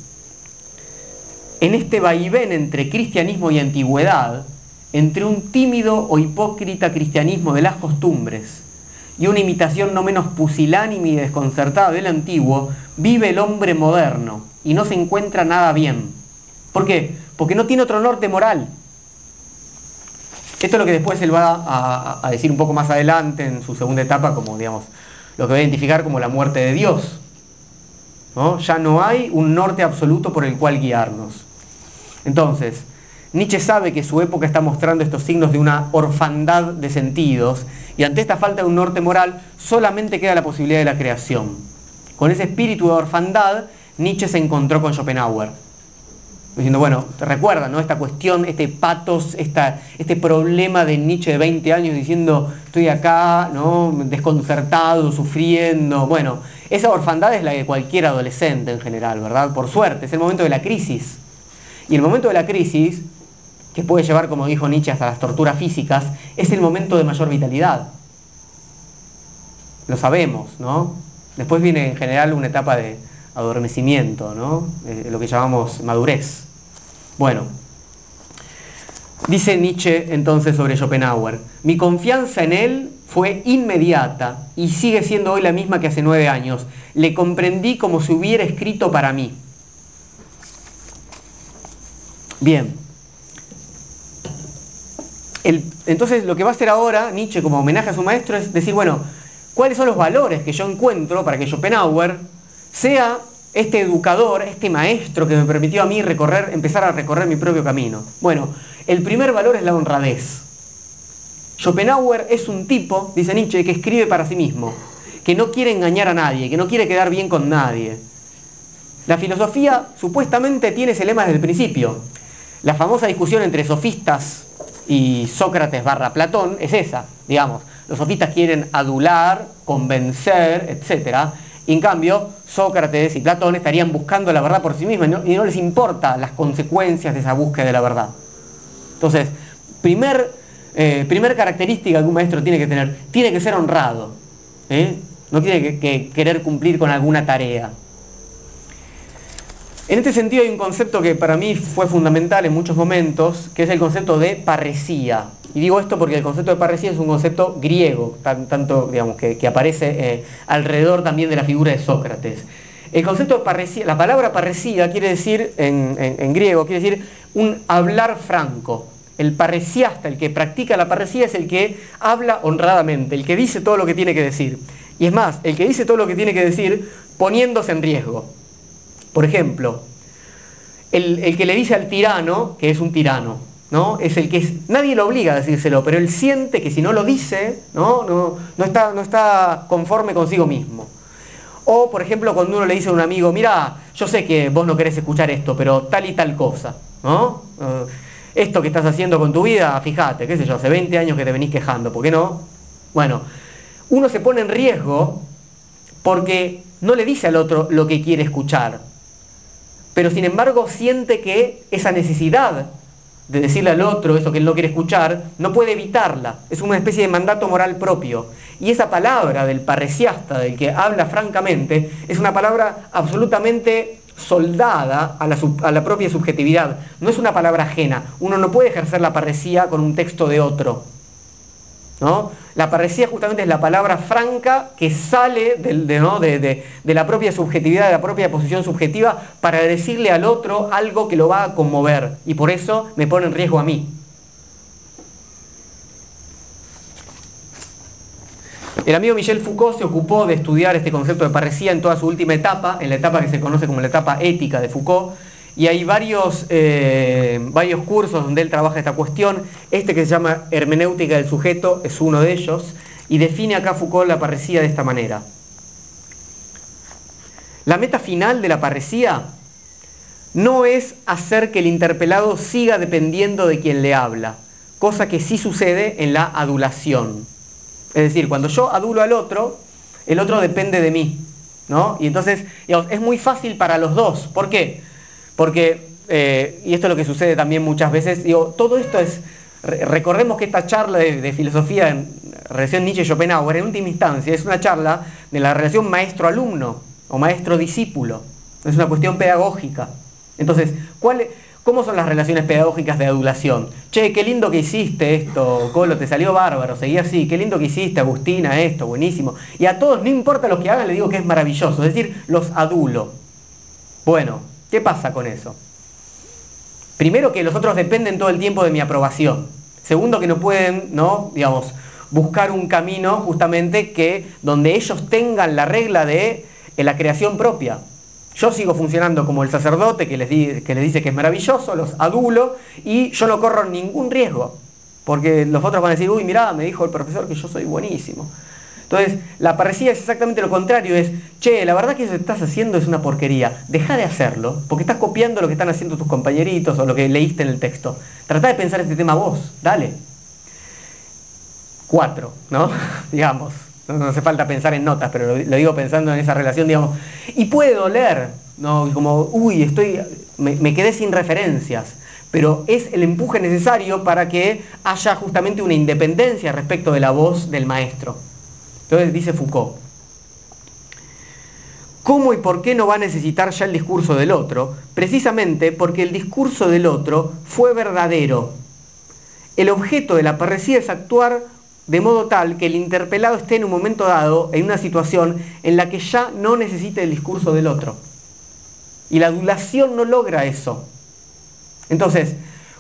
en este vaivén entre cristianismo y antigüedad, entre un tímido o hipócrita cristianismo de las costumbres y una imitación no menos pusilánime y desconcertada del antiguo, vive el hombre moderno y no se encuentra nada bien ¿Por qué? Porque no tiene otro norte moral. Esto es lo que después él va a, decir un poco más adelante en su segunda etapa, como digamos, lo que va a identificar como la muerte de Dios. Ya no hay un norte absoluto por el cual guiarnos. Entonces, Nietzsche sabe que su época está mostrando estos signos de una orfandad de sentidos y ante esta falta de un norte moral solamente queda la posibilidad de la creación. Con ese espíritu de orfandad, Nietzsche se encontró con Schopenhauer diciendo, bueno, te recuerda, ¿no? Esta cuestión, este patos, esta, este problema de Nietzsche de 20 años diciendo, estoy acá, ¿no? Desconcertado, sufriendo. Bueno, esa orfandad es la de cualquier adolescente en general, ¿verdad? Por suerte, es el momento de la crisis. Y el momento de la crisis, que puede llevar, como dijo Nietzsche, hasta las torturas físicas, es el momento de mayor vitalidad. Lo sabemos, ¿no? Después viene en general una etapa de adormecimiento, ¿no? Eh, lo que llamamos madurez. Bueno, dice Nietzsche entonces sobre Schopenhauer, mi confianza en él fue inmediata y sigue siendo hoy la misma que hace nueve años. Le comprendí como si hubiera escrito para mí. Bien. entonces lo que va a hacer ahora Nietzsche como homenaje a su maestro es decir, bueno, cuáles son los valores que yo encuentro para que Schopenhauer sea este educador, este maestro que me permitió a mí recorrer, empezar a recorrer mi propio camino. Bueno, el primer valor es la honradez. Schopenhauer es un tipo, dice Nietzsche, que escribe para sí mismo, que no quiere engañar a nadie, que no quiere quedar bien con nadie. La filosofía supuestamente tiene ese lema desde el principio. La famosa discusión entre sofistas y Sócrates barra Platón es esa, digamos. Los sofistas quieren adular, convencer, etc. Y en cambio, Sócrates y Platón estarían buscando la verdad por sí mismos y no, les importa las consecuencias de esa búsqueda de la verdad. Entonces, primer, eh, primer característica que un maestro tiene que tener, tiene que ser honrado. ¿eh? No tiene que querer cumplir con alguna tarea. En este sentido hay un concepto que para mí fue fundamental en muchos momentos, que es el concepto de parresía. Y digo esto porque el concepto de parresía es un concepto griego, tanto digamos, que, aparece eh, alrededor también de la figura de Sócrates. El concepto de parresía, la palabra parresía quiere decir, en, griego, quiere decir un hablar franco. El parresiasta, el que practica la parresía, es el que habla honradamente, el que dice todo lo que tiene que decir. Y es más, el que dice todo lo que tiene que decir poniéndose en riesgo. Por ejemplo, el, que le dice al tirano que es un tirano, ¿no? Es el que nadie lo obliga a decírselo, pero él siente que si no lo dice, ¿no? No, está, no está conforme consigo mismo. O, por ejemplo, cuando uno le dice a un amigo, mira, yo sé que vos no querés escuchar esto, pero tal y tal cosa, ¿no? Eh, esto que estás haciendo con tu vida, fíjate, qué sé yo, hace 20 años que te venís quejando, ¿por qué no? Bueno, uno se pone en riesgo porque no le dice al otro lo que quiere escuchar, pero sin embargo siente que esa necesidad de decirle al otro eso que él no quiere escuchar, no puede evitarla. Es una especie de mandato moral propio. Y esa palabra del parresiasta, del que habla francamente, es una palabra absolutamente soldada a la, a la propia subjetividad. No es una palabra ajena. Uno no puede ejercer la parresía con un texto de otro. ¿No? La parresía justamente es la palabra franca que sale de, la propia subjetividad, de la propia posición subjetiva, para decirle al otro algo que lo va a conmover. Y por eso me pone en riesgo a mí. El amigo Michel Foucault se ocupó de estudiar este concepto de parresía en toda su última etapa, en la etapa que se conoce como la etapa ética de Foucault, y hay varios, eh, varios cursos donde él trabaja esta cuestión. Este que se llama Hermenéutica del Sujeto es uno de ellos y define acá Foucault la parresía de esta manera. La meta final de la parresía no es hacer que el interpelado siga dependiendo de quien le habla, cosa que sí sucede en la adulación. Es decir, cuando yo adulo al otro, el otro depende de mí. ¿no? Y entonces es muy fácil para los dos. ¿Por qué? Porque, eh, y esto es lo que sucede también muchas veces, digo, todo esto es, recordemos que esta charla de, filosofía en relación Nietzsche-Schopenhauer, en última instancia, es una charla de la relación maestro-alumno o maestro-discípulo. Es una cuestión pedagógica. Entonces, ¿cómo son las relaciones pedagógicas de adulación? Che, qué lindo que hiciste esto, Colo, te salió bárbaro, seguí así, qué lindo que hiciste, Agustina, esto, buenísimo. Y a todos, no importa lo que hagan, le digo que es maravilloso, es decir, los adulo. Bueno, ¿Qué pasa con eso? Primero que los otros dependen todo el tiempo de mi aprobación. Segundo que no pueden, ¿no? digamos, buscar un camino justamente que donde ellos tengan la regla de la creación propia. Yo sigo funcionando como el sacerdote que les, que les dice que es maravilloso, los adulo y yo no corro ningún riesgo. Porque los otros van a decir, uy, mirá, me dijo el profesor que yo soy buenísimo. Entonces, la parresía es exactamente lo contrario, es, che, la verdad que eso que estás haciendo es una porquería, deja de hacerlo, porque estás copiando lo que están haciendo tus compañeritos o lo que leíste en el texto. Trata de pensar este tema vos, dale. Cuatro, ¿no? digamos, no, hace falta pensar en notas, pero lo, digo pensando en esa relación, digamos. Y puede doler, ¿no? Como, uy, estoy, me, me quedé sin referencias pero es el empuje necesario para que haya justamente una independencia respecto de la voz del maestro. Entonces dice Foucault, ¿cómo y por qué no va a necesitar ya el discurso del otro? Precisamente porque el discurso del otro fue verdadero. El objeto de la parresía es actuar de modo tal que el interpelado esté en un momento dado en una situación en la que ya no necesite el discurso del otro. Y la adulación no logra eso. Entonces,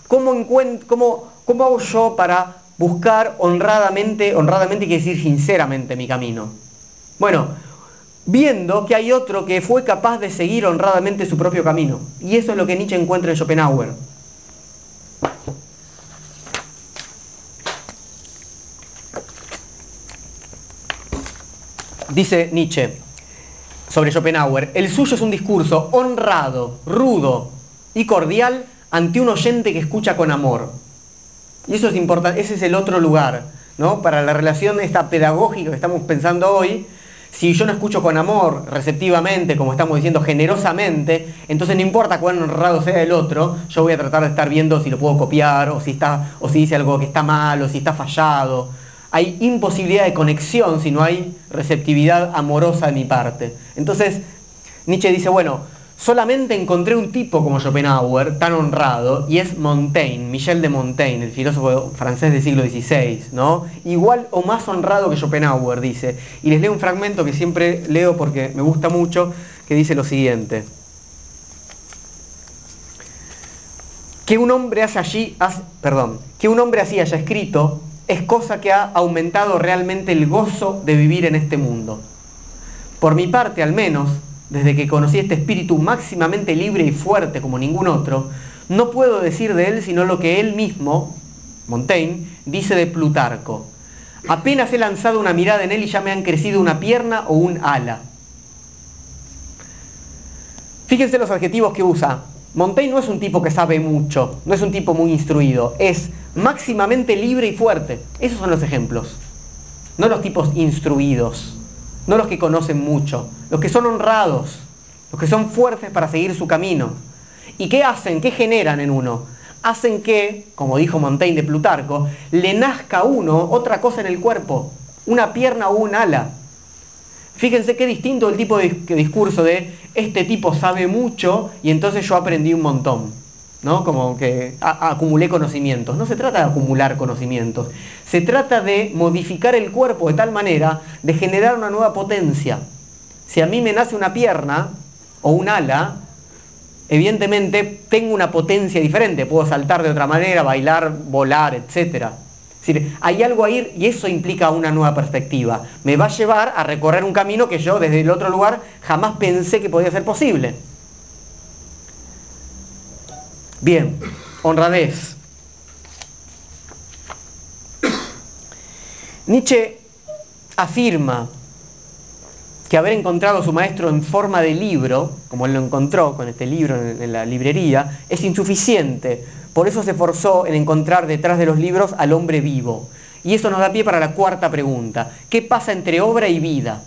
¿cómo, cómo, cómo hago yo para buscar honradamente, honradamente quiere decir sinceramente mi camino. Bueno, viendo que hay otro que fue capaz de seguir honradamente su propio camino. Y eso es lo que Nietzsche encuentra en Schopenhauer. Dice Nietzsche sobre Schopenhauer, el suyo es un discurso honrado, rudo y cordial ante un oyente que escucha con amor. Y eso es importante, ese es el otro lugar, ¿no? Para la relación esta pedagógica que estamos pensando hoy, si yo no escucho con amor, receptivamente, como estamos diciendo, generosamente, entonces no importa cuán honrado sea el otro, yo voy a tratar de estar viendo si lo puedo copiar, o si, está, o si dice algo que está mal, o si está fallado. Hay imposibilidad de conexión si no hay receptividad amorosa de mi parte. Entonces, Nietzsche dice, bueno, solamente encontré un tipo como Schopenhauer, tan honrado, y es Montaigne, Michel de Montaigne, el filósofo francés del siglo XVI, ¿no? Igual o más honrado que Schopenhauer, dice. Y les leo un fragmento que siempre leo porque me gusta mucho, que dice lo siguiente. Que un hombre hace allí, perdón, que un hombre así haya escrito es cosa que ha aumentado realmente el gozo de vivir en este mundo. Por mi parte, al menos, desde que conocí este espíritu máximamente libre y fuerte como ningún otro, no puedo decir de él sino lo que él mismo, Montaigne, dice de Plutarco. Apenas he lanzado una mirada en él y ya me han crecido una pierna o un ala. Fíjense los adjetivos que usa. Montaigne no es un tipo que sabe mucho, no es un tipo muy instruido, es máximamente libre y fuerte. Esos son los ejemplos. No los tipos instruidos no los que conocen mucho, los que son honrados, los que son fuertes para seguir su camino. ¿Y qué hacen? ¿Qué generan en uno? Hacen que, como dijo Montaigne de Plutarco, le nazca a uno otra cosa en el cuerpo, una pierna o un ala. Fíjense qué distinto el tipo de discurso de este tipo sabe mucho y entonces yo aprendí un montón. ¿No? Como que acumulé conocimientos. No se trata de acumular conocimientos, se trata de modificar el cuerpo de tal manera de generar una nueva potencia. Si a mí me nace una pierna o un ala, evidentemente tengo una potencia diferente, puedo saltar de otra manera, bailar, volar, etc. Es decir, hay algo ahí y eso implica una nueva perspectiva. Me va a llevar a recorrer un camino que yo desde el otro lugar jamás pensé que podía ser posible. Bien, honradez. Nietzsche afirma que haber encontrado a su maestro en forma de libro, como él lo encontró con este libro en la librería, es insuficiente. Por eso se forzó en encontrar detrás de los libros al hombre vivo. Y eso nos da pie para la cuarta pregunta. ¿Qué pasa entre obra y vida?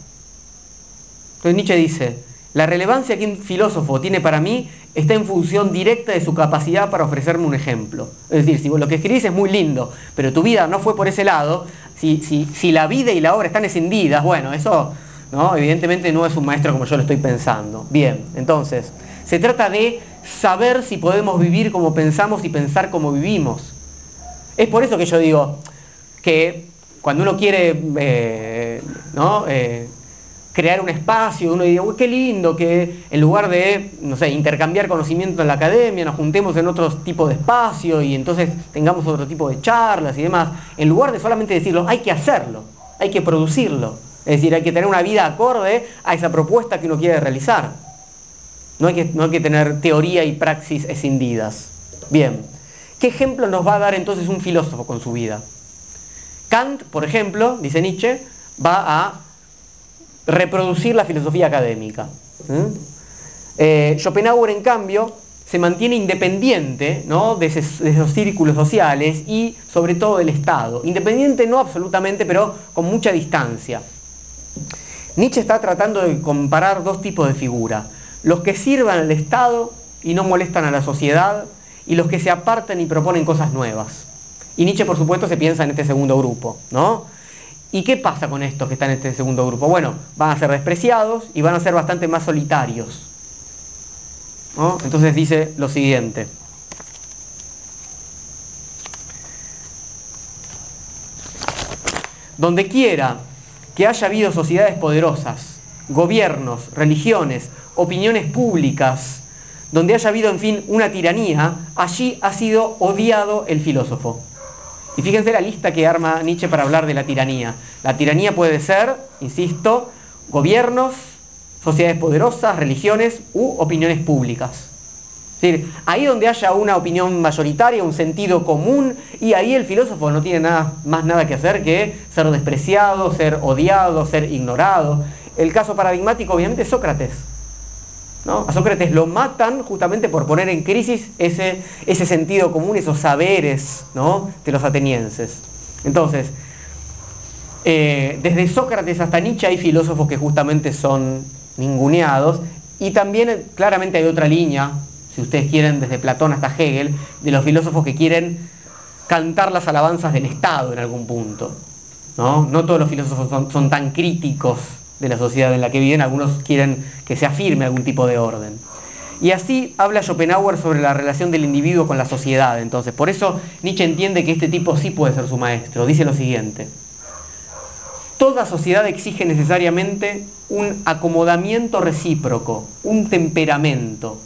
Entonces Nietzsche dice, la relevancia que un filósofo tiene para mí está en función directa de su capacidad para ofrecerme un ejemplo. Es decir, si lo que escribís es muy lindo, pero tu vida no fue por ese lado, si, si, la vida y la obra están escindidas, bueno, eso ¿no? evidentemente no es un maestro como yo lo estoy pensando. Bien, entonces, se trata de saber si podemos vivir como pensamos y pensar como vivimos. Es por eso que yo digo que cuando uno quiere eh, ¿no? Eh, crear un espacio, uno diría, uy, qué lindo que en lugar de, no sé, intercambiar conocimiento en la academia, nos juntemos en otro tipo de espacio y entonces tengamos otro tipo de charlas y demás, en lugar de solamente decirlo, hay que hacerlo, hay que producirlo. Es decir, hay que tener una vida acorde a esa propuesta que uno quiere realizar. No hay que, no hay que tener teoría y praxis escindidas. Bien, ¿qué ejemplo nos va a dar entonces un filósofo con su vida? Kant, por ejemplo, dice Nietzsche, va a reproducir la filosofía académica. Eh, Schopenhauer, en cambio, se mantiene independiente de, esos círculos sociales y sobre todo del Estado. Independiente no absolutamente, pero con mucha distancia. Nietzsche está tratando de comparar dos tipos de figuras. Los que sirvan al Estado y no molestan a la sociedad y los que se apartan y proponen cosas nuevas. Y Nietzsche, por supuesto, se piensa en este segundo grupo, ¿no? ¿Y qué pasa con estos que están en este segundo grupo? Bueno, van a ser despreciados y van a ser bastante más solitarios. Entonces dice lo siguiente. Donde quiera que haya habido sociedades poderosas, gobiernos, religiones, opiniones públicas, donde haya habido, en fin, una tiranía, allí ha sido odiado el filósofo. Y fíjense la lista que arma Nietzsche para hablar de la tiranía. La tiranía puede ser, insisto, gobiernos, sociedades poderosas, religiones u opiniones públicas. Es decir, ahí donde haya una opinión mayoritaria, un sentido común, y ahí el filósofo no tiene nada, más nada que hacer que ser despreciado, ser odiado, ser ignorado. El caso paradigmático obviamente es Sócrates. ¿No? A Sócrates lo matan justamente por poner en crisis ese, ese sentido común, esos saberes ¿no? de los atenienses. Entonces, eh, desde Sócrates hasta Nietzsche hay filósofos que justamente son ninguneados y también claramente hay otra línea si ustedes quieren, desde Platón hasta Hegel, de los filósofos que quieren cantar las alabanzas del Estado en algún punto. No, no todos los filósofos son, tan críticos de la sociedad en la que viven, algunos quieren que se afirme algún tipo de orden. Y así habla Schopenhauer sobre la relación del individuo con la sociedad. Entonces, por eso Nietzsche entiende que este tipo sí puede ser su maestro. Dice lo siguiente. Toda sociedad exige necesariamente un acomodamiento recíproco, un temperamento,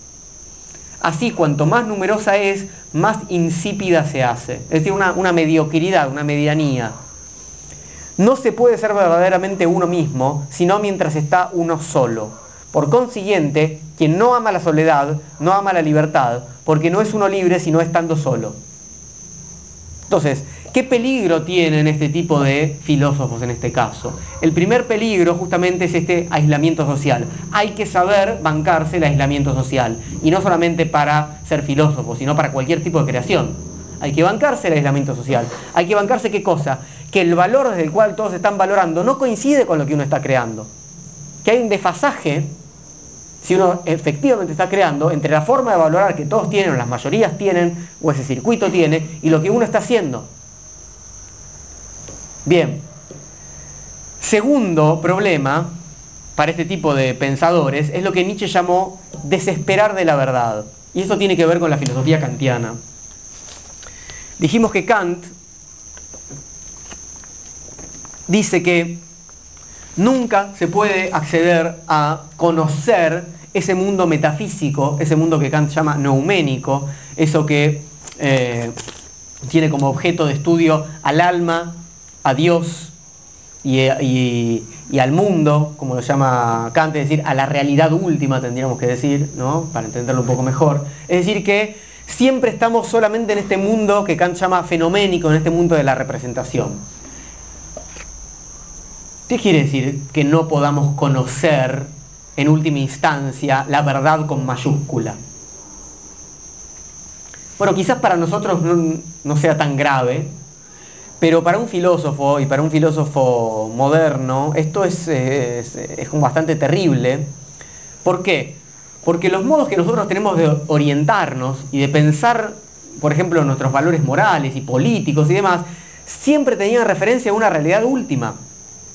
Así, cuanto más numerosa es, más insípida se hace. Es decir, una, mediocridad, una medianía. No se puede ser verdaderamente uno mismo, sino mientras está uno solo. Por consiguiente, quien no ama la soledad, no ama la libertad, porque no es uno libre sino estando solo. Entonces, ¿Qué peligro tienen este tipo de filósofos en este caso? El primer peligro justamente es este aislamiento social. Hay que saber bancarse el aislamiento social. Y no solamente para ser filósofo, sino para cualquier tipo de creación. Hay que bancarse el aislamiento social. Hay que bancarse qué cosa? Que el valor desde el cual todos están valorando no coincide con lo que uno está creando. Que hay un desfasaje, si uno efectivamente está creando, entre la forma de valorar que todos tienen, o las mayorías tienen, o ese circuito tiene, y lo que uno está haciendo. Bien, segundo problema para este tipo de pensadores es lo que Nietzsche llamó desesperar de la verdad. Y esto tiene que ver con la filosofía kantiana. Dijimos que Kant dice que nunca se puede acceder a conocer ese mundo metafísico, ese mundo que Kant llama nouménico, eso que eh, tiene como objeto de estudio al alma a Dios y, al mundo, como lo llama Kant, es decir, a la realidad última tendríamos que decir, ¿no? para entenderlo un poco mejor. Es decir, que siempre estamos solamente en este mundo que Kant llama fenoménico, en este mundo de la representación. ¿Qué quiere decir que no podamos conocer en última instancia la verdad con mayúscula? Bueno, quizás para nosotros no sea tan grave, pero para un filósofo y para un filósofo moderno, esto es, es, bastante terrible. ¿Por qué? Porque los modos que nosotros tenemos de orientarnos y de pensar, por ejemplo, nuestros valores morales y políticos y demás, siempre tenían referencia a una realidad última.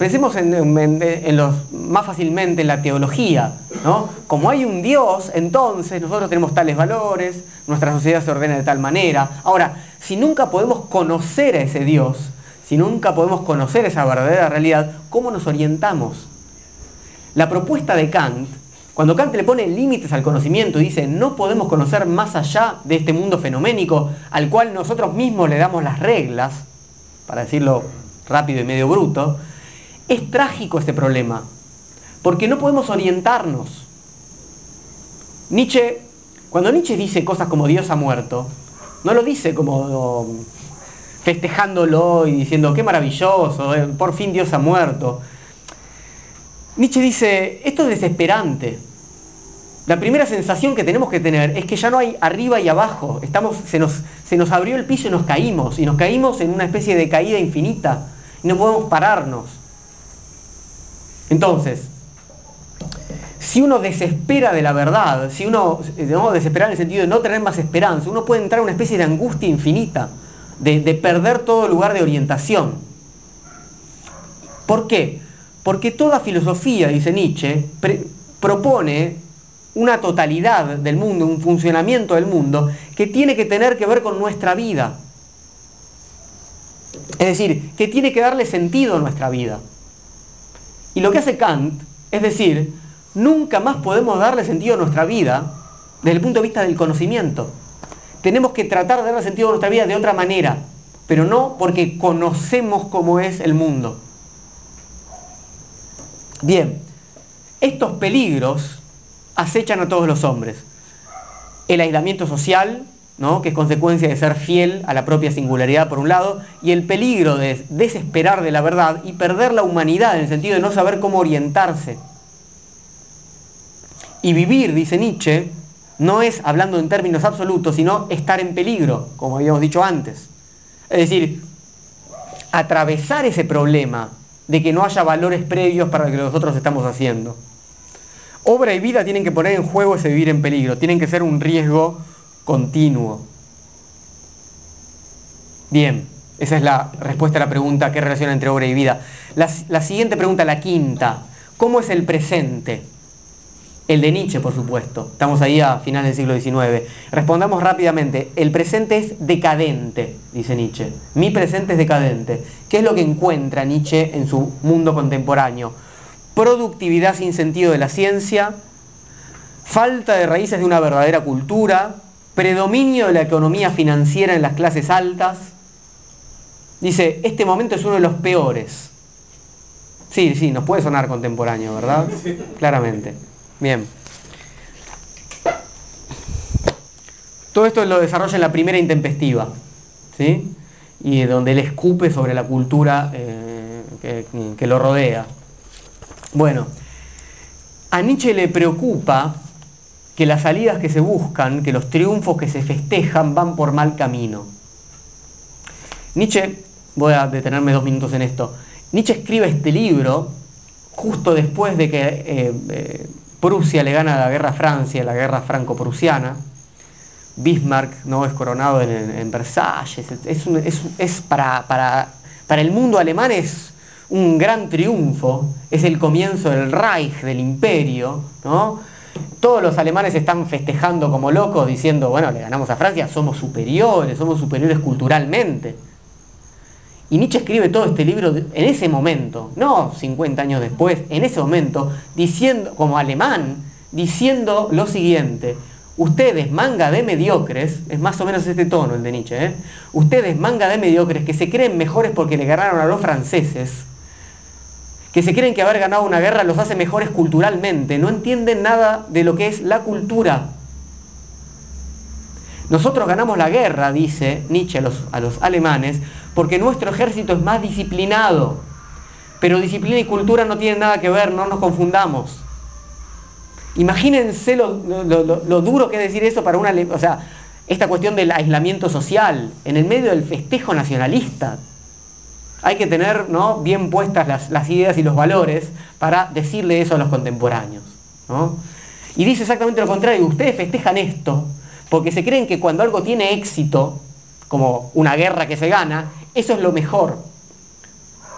Pensemos en, los, más fácilmente en la teología, ¿no? Como hay un Dios, entonces nosotros tenemos tales valores, nuestra sociedad se ordena de tal manera. Ahora, si nunca podemos conocer a ese Dios, si nunca podemos conocer esa verdadera realidad, ¿cómo nos orientamos? La propuesta de Kant, cuando Kant le pone límites al conocimiento y dice no podemos conocer más allá de este mundo fenoménico al cual nosotros mismos le damos las reglas, para decirlo rápido y medio bruto, es trágico este problema, porque no podemos orientarnos. Nietzsche, cuando Nietzsche dice cosas como Dios ha muerto, no lo dice como festejándolo y diciendo qué maravilloso, eh, por fin Dios ha muerto. Nietzsche dice, esto es desesperante. La primera sensación que tenemos que tener es que ya no hay arriba y abajo. Estamos, se, nos, se nos abrió el piso y nos caímos. Y nos caímos en una especie de caída infinita. Y no podemos pararnos. Entonces, si uno desespera de la verdad, si uno no, desespera en el sentido de no tener más esperanza, uno puede entrar en una especie de angustia infinita, de, perder todo lugar de orientación. ¿Por qué? Porque toda filosofía, dice Nietzsche, propone una totalidad del mundo, un funcionamiento del mundo que tiene que tener que ver con nuestra vida. Es decir, que tiene que darle sentido a nuestra vida. Y lo que hace Kant es decir, nunca más podemos darle sentido a nuestra vida desde el punto de vista del conocimiento. Tenemos que tratar de darle sentido a nuestra vida de otra manera, pero no porque conocemos cómo es el mundo. Bien, estos peligros acechan a todos los hombres. El aislamiento social, ¿no? que es consecuencia de ser fiel a la propia singularidad por un lado, y el peligro de desesperar de la verdad y perder la humanidad en el sentido de no saber cómo orientarse. Y vivir, dice Nietzsche, no es hablando en términos absolutos, sino estar en peligro, como habíamos dicho antes. Es decir, atravesar ese problema de que no haya valores previos para lo que nosotros estamos haciendo. Obra y vida tienen que poner en juego ese vivir en peligro, tienen que ser un riesgo continuo. Bien, esa es la respuesta a la pregunta, ¿qué relación entre obra y vida? La, la siguiente pregunta, la quinta, ¿cómo es el presente? El de Nietzsche, por supuesto. Estamos ahí a finales del siglo XIX. Respondamos rápidamente. El presente es decadente, dice Nietzsche. Mi presente es decadente. ¿Qué es lo que encuentra Nietzsche en su mundo contemporáneo? Productividad sin sentido de la ciencia, falta de raíces de una verdadera cultura, predominio de la economía financiera en las clases altas. Dice, este momento es uno de los peores. Sí, sí, nos puede sonar contemporáneo, ¿verdad? Claramente. Bien. Todo esto lo desarrolla en la primera intempestiva, ¿sí? Y donde él escupe sobre la cultura eh, que, que lo rodea. Bueno, a Nietzsche le preocupa que las salidas que se buscan, que los triunfos que se festejan van por mal camino. Nietzsche, voy a detenerme dos minutos en esto, Nietzsche escribe este libro justo después de que eh, eh, Prusia le gana la guerra a Francia, la guerra franco-prusiana. Bismarck ¿no? es coronado en, Versalles. Es, para, para, el mundo alemán es un gran triunfo, es el comienzo del Reich, del imperio. ¿no? Todos los alemanes están festejando como locos diciendo, bueno, le ganamos a Francia, somos superiores, somos superiores culturalmente. Y Nietzsche escribe todo este libro en ese momento, no 50 años después, en ese momento, diciendo, como alemán, diciendo lo siguiente, ustedes manga de mediocres, es más o menos este tono el de Nietzsche, ¿eh? ustedes manga de mediocres que se creen mejores porque le ganaron a los franceses, que se creen que haber ganado una guerra los hace mejores culturalmente, no entienden nada de lo que es la cultura. Nosotros ganamos la guerra, dice Nietzsche a los, alemanes, porque nuestro ejército es más disciplinado. Pero disciplina y cultura no tienen nada que ver, no nos confundamos. Imagínense lo, duro que es decir eso para una... O sea, esta cuestión del aislamiento social, en el medio del festejo nacionalista. Hay que tener ¿no? bien puestas las, ideas y los valores para decirle eso a los contemporáneos. Y dice exactamente lo contrario, ustedes festejan esto porque se creen que cuando algo tiene éxito, como una guerra que se gana, eso es lo mejor.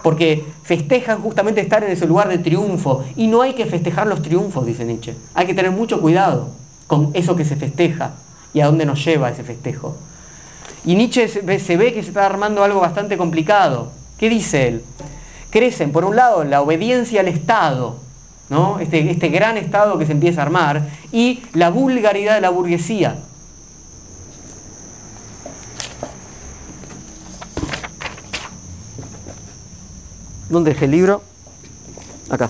Porque festejan justamente estar en ese lugar de triunfo. Y no hay que festejar los triunfos, dice Nietzsche. Hay que tener mucho cuidado con eso que se festeja y a dónde nos lleva ese festejo. Y Nietzsche se ve, que se está armando algo bastante complicado. ¿Qué dice él? Crecen, por un lado, la obediencia al Estado, ¿no? este, este gran Estado que se empieza a armar, y la vulgaridad de la burguesía. ¿Dónde dejé el libro? Acá.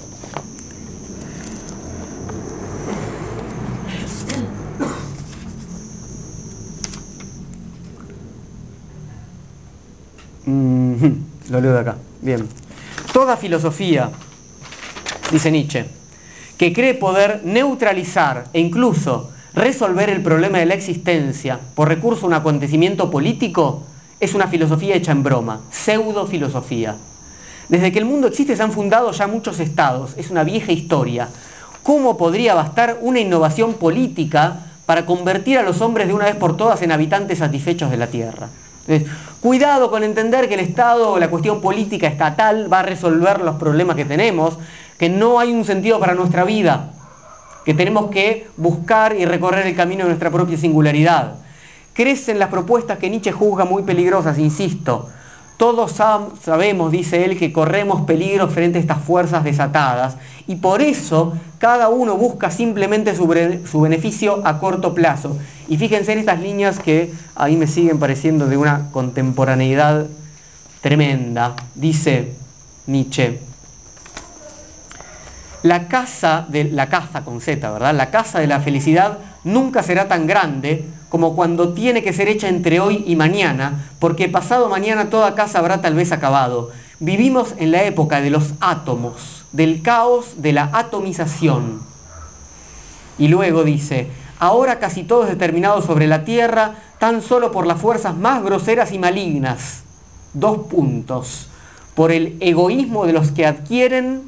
Lo leo de acá. Bien. Toda filosofía, dice Nietzsche, que cree poder neutralizar e incluso resolver el problema de la existencia por recurso a un acontecimiento político, es una filosofía hecha en broma, pseudo filosofía. Desde que el mundo existe se han fundado ya muchos estados, es una vieja historia. ¿Cómo podría bastar una innovación política para convertir a los hombres de una vez por todas en habitantes satisfechos de la Tierra? Cuidado con entender que el Estado o la cuestión política estatal va a resolver los problemas que tenemos, que no hay un sentido para nuestra vida, que tenemos que buscar y recorrer el camino de nuestra propia singularidad. Crecen las propuestas que Nietzsche juzga muy peligrosas, insisto, todos sabemos, dice él, que corremos peligros frente a estas fuerzas desatadas y por eso cada uno busca simplemente su, beneficio a corto plazo. Y fíjense en estas líneas que a mí me siguen pareciendo de una contemporaneidad tremenda. Dice Nietzsche, la casa de la caza con Z, ¿verdad? La casa de la felicidad nunca será tan grande como cuando tiene que ser hecha entre hoy y mañana, porque pasado mañana toda casa habrá tal vez acabado. Vivimos en la época de los átomos, del caos de la atomización. Y luego dice, ahora casi todo es determinado sobre la tierra tan solo por las fuerzas más groseras y malignas. Dos puntos. Por el egoísmo de los que adquieren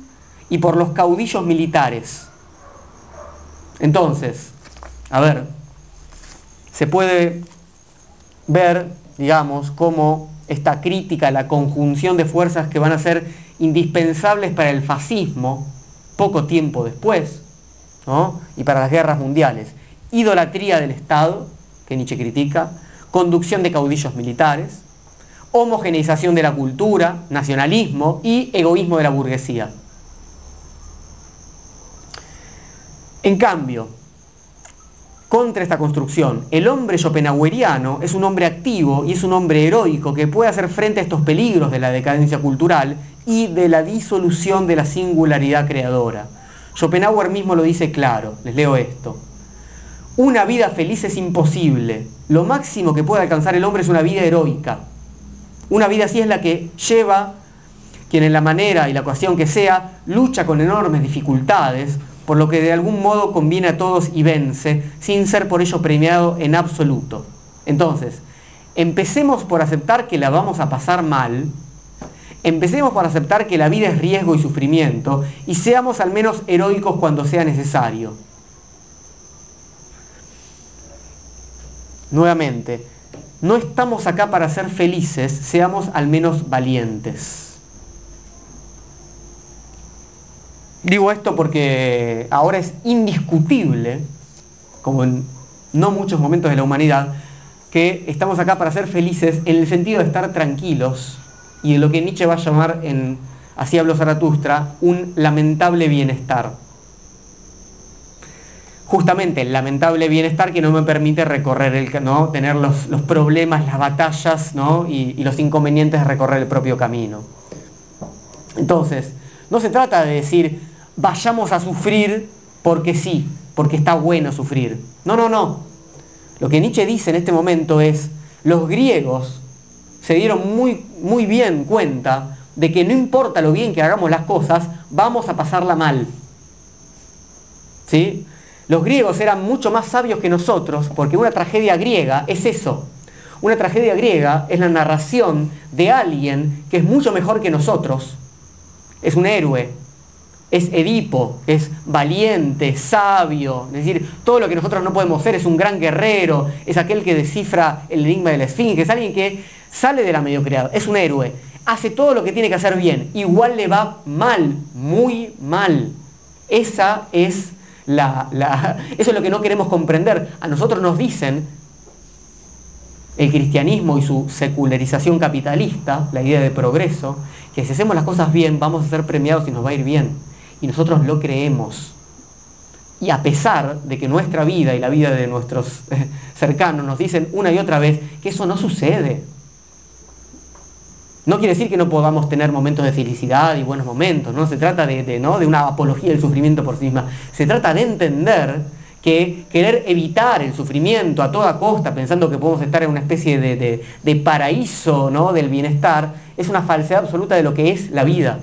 y por los caudillos militares. Entonces, a ver, se puede ver, digamos, cómo esta crítica, la conjunción de fuerzas que van a ser indispensables para el fascismo poco tiempo después, y para las guerras mundiales. Idolatría del Estado, que Nietzsche critica, conducción de caudillos militares, homogeneización de la cultura, nacionalismo y egoísmo de la burguesía. En cambio, contra esta construcción, el hombre schopenhaueriano es un hombre activo y es un hombre heroico que puede hacer frente a estos peligros de la decadencia cultural y de la disolución de la singularidad creadora. Schopenhauer mismo lo dice claro, les leo esto. Una vida feliz es imposible. Lo máximo que puede alcanzar el hombre es una vida heroica. Una vida así es la que lleva quien en la manera y la ocasión que sea lucha con enormes dificultades por lo que de algún modo conviene a todos y vence, sin ser por ello premiado en absoluto. Entonces, empecemos por aceptar que la vamos a pasar mal, empecemos por aceptar que la vida es riesgo y sufrimiento, y seamos al menos heroicos cuando sea necesario. Nuevamente, no estamos acá para ser felices, seamos al menos valientes. Digo esto porque ahora es indiscutible, como en no muchos momentos de la humanidad, que estamos acá para ser felices en el sentido de estar tranquilos y en lo que Nietzsche va a llamar en Así habló Zaratustra, un lamentable bienestar. Justamente el lamentable bienestar que no me permite recorrer el, ¿no? tener los, problemas, las batallas y, y los inconvenientes de recorrer el propio camino. Entonces, no se trata de decir, vayamos a sufrir porque sí, porque está bueno sufrir. No, no, no. Lo que Nietzsche dice en este momento es, los griegos se dieron muy, muy bien cuenta de que no importa lo bien que hagamos las cosas, vamos a pasarla mal. ¿Sí? Los griegos eran mucho más sabios que nosotros porque una tragedia griega es eso. Una tragedia griega es la narración de alguien que es mucho mejor que nosotros. Es un héroe, es Edipo, es valiente, sabio, es decir, todo lo que nosotros no podemos ser, es un gran guerrero, es aquel que descifra el enigma de la esfinge, es alguien que sale de la mediocridad, es un héroe, hace todo lo que tiene que hacer bien, igual le va mal, muy mal. Esa es la, eso es lo que no queremos comprender. A nosotros nos dicen el cristianismo y su secularización capitalista, la idea de progreso, que si hacemos las cosas bien vamos a ser premiados y nos va a ir bien y nosotros lo creemos. Y a pesar de que nuestra vida y la vida de nuestros eh, cercanos nos dicen una y otra vez que eso no sucede. No quiere decir que no podamos tener momentos de felicidad y buenos momentos, no se trata de, ¿no? de una apología del sufrimiento por sí misma, se trata de entender que querer evitar el sufrimiento a toda costa, pensando que podemos estar en una especie de, de paraíso ¿no? del bienestar, es una falsedad absoluta de lo que es la vida.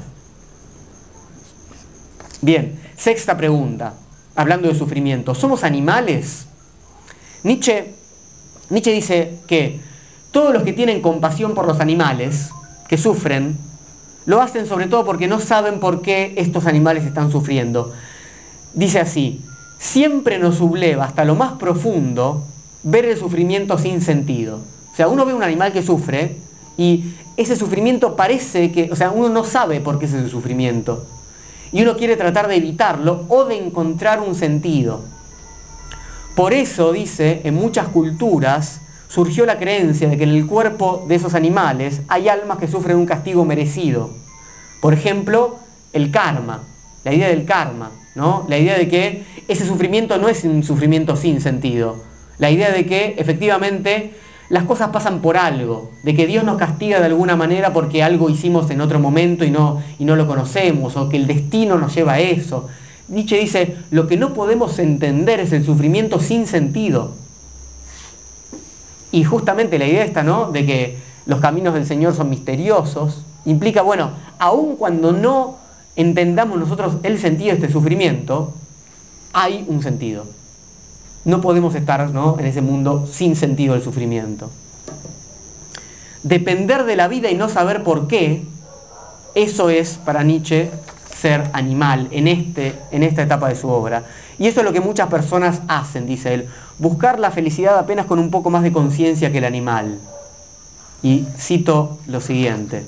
Bien, sexta pregunta, hablando de sufrimiento. ¿Somos animales? Nietzsche, Nietzsche dice que todos los que tienen compasión por los animales que sufren, lo hacen sobre todo porque no saben por qué estos animales están sufriendo. Dice así, siempre nos subleva hasta lo más profundo ver el sufrimiento sin sentido. O sea, uno ve un animal que sufre y ese sufrimiento parece que, o sea, uno no sabe por qué es ese sufrimiento y uno quiere tratar de evitarlo o de encontrar un sentido. Por eso, dice, en muchas culturas surgió la creencia de que en el cuerpo de esos animales hay almas que sufren un castigo merecido. Por ejemplo, el karma, la idea del karma, ¿no? La idea de que ese sufrimiento no es un sufrimiento sin sentido. La idea de que efectivamente las cosas pasan por algo, de que Dios nos castiga de alguna manera porque algo hicimos en otro momento y no, y no lo conocemos, o que el destino nos lleva a eso. Nietzsche dice, lo que no podemos entender es el sufrimiento sin sentido. Y justamente la idea esta, ¿no? De que los caminos del Señor son misteriosos, implica, bueno, aun cuando no entendamos nosotros el sentido de este sufrimiento, hay un sentido. No podemos estar ¿no? en ese mundo sin sentido del sufrimiento. Depender de la vida y no saber por qué, eso es para Nietzsche ser animal en, este, en esta etapa de su obra. Y eso es lo que muchas personas hacen, dice él, buscar la felicidad apenas con un poco más de conciencia que el animal. Y cito lo siguiente.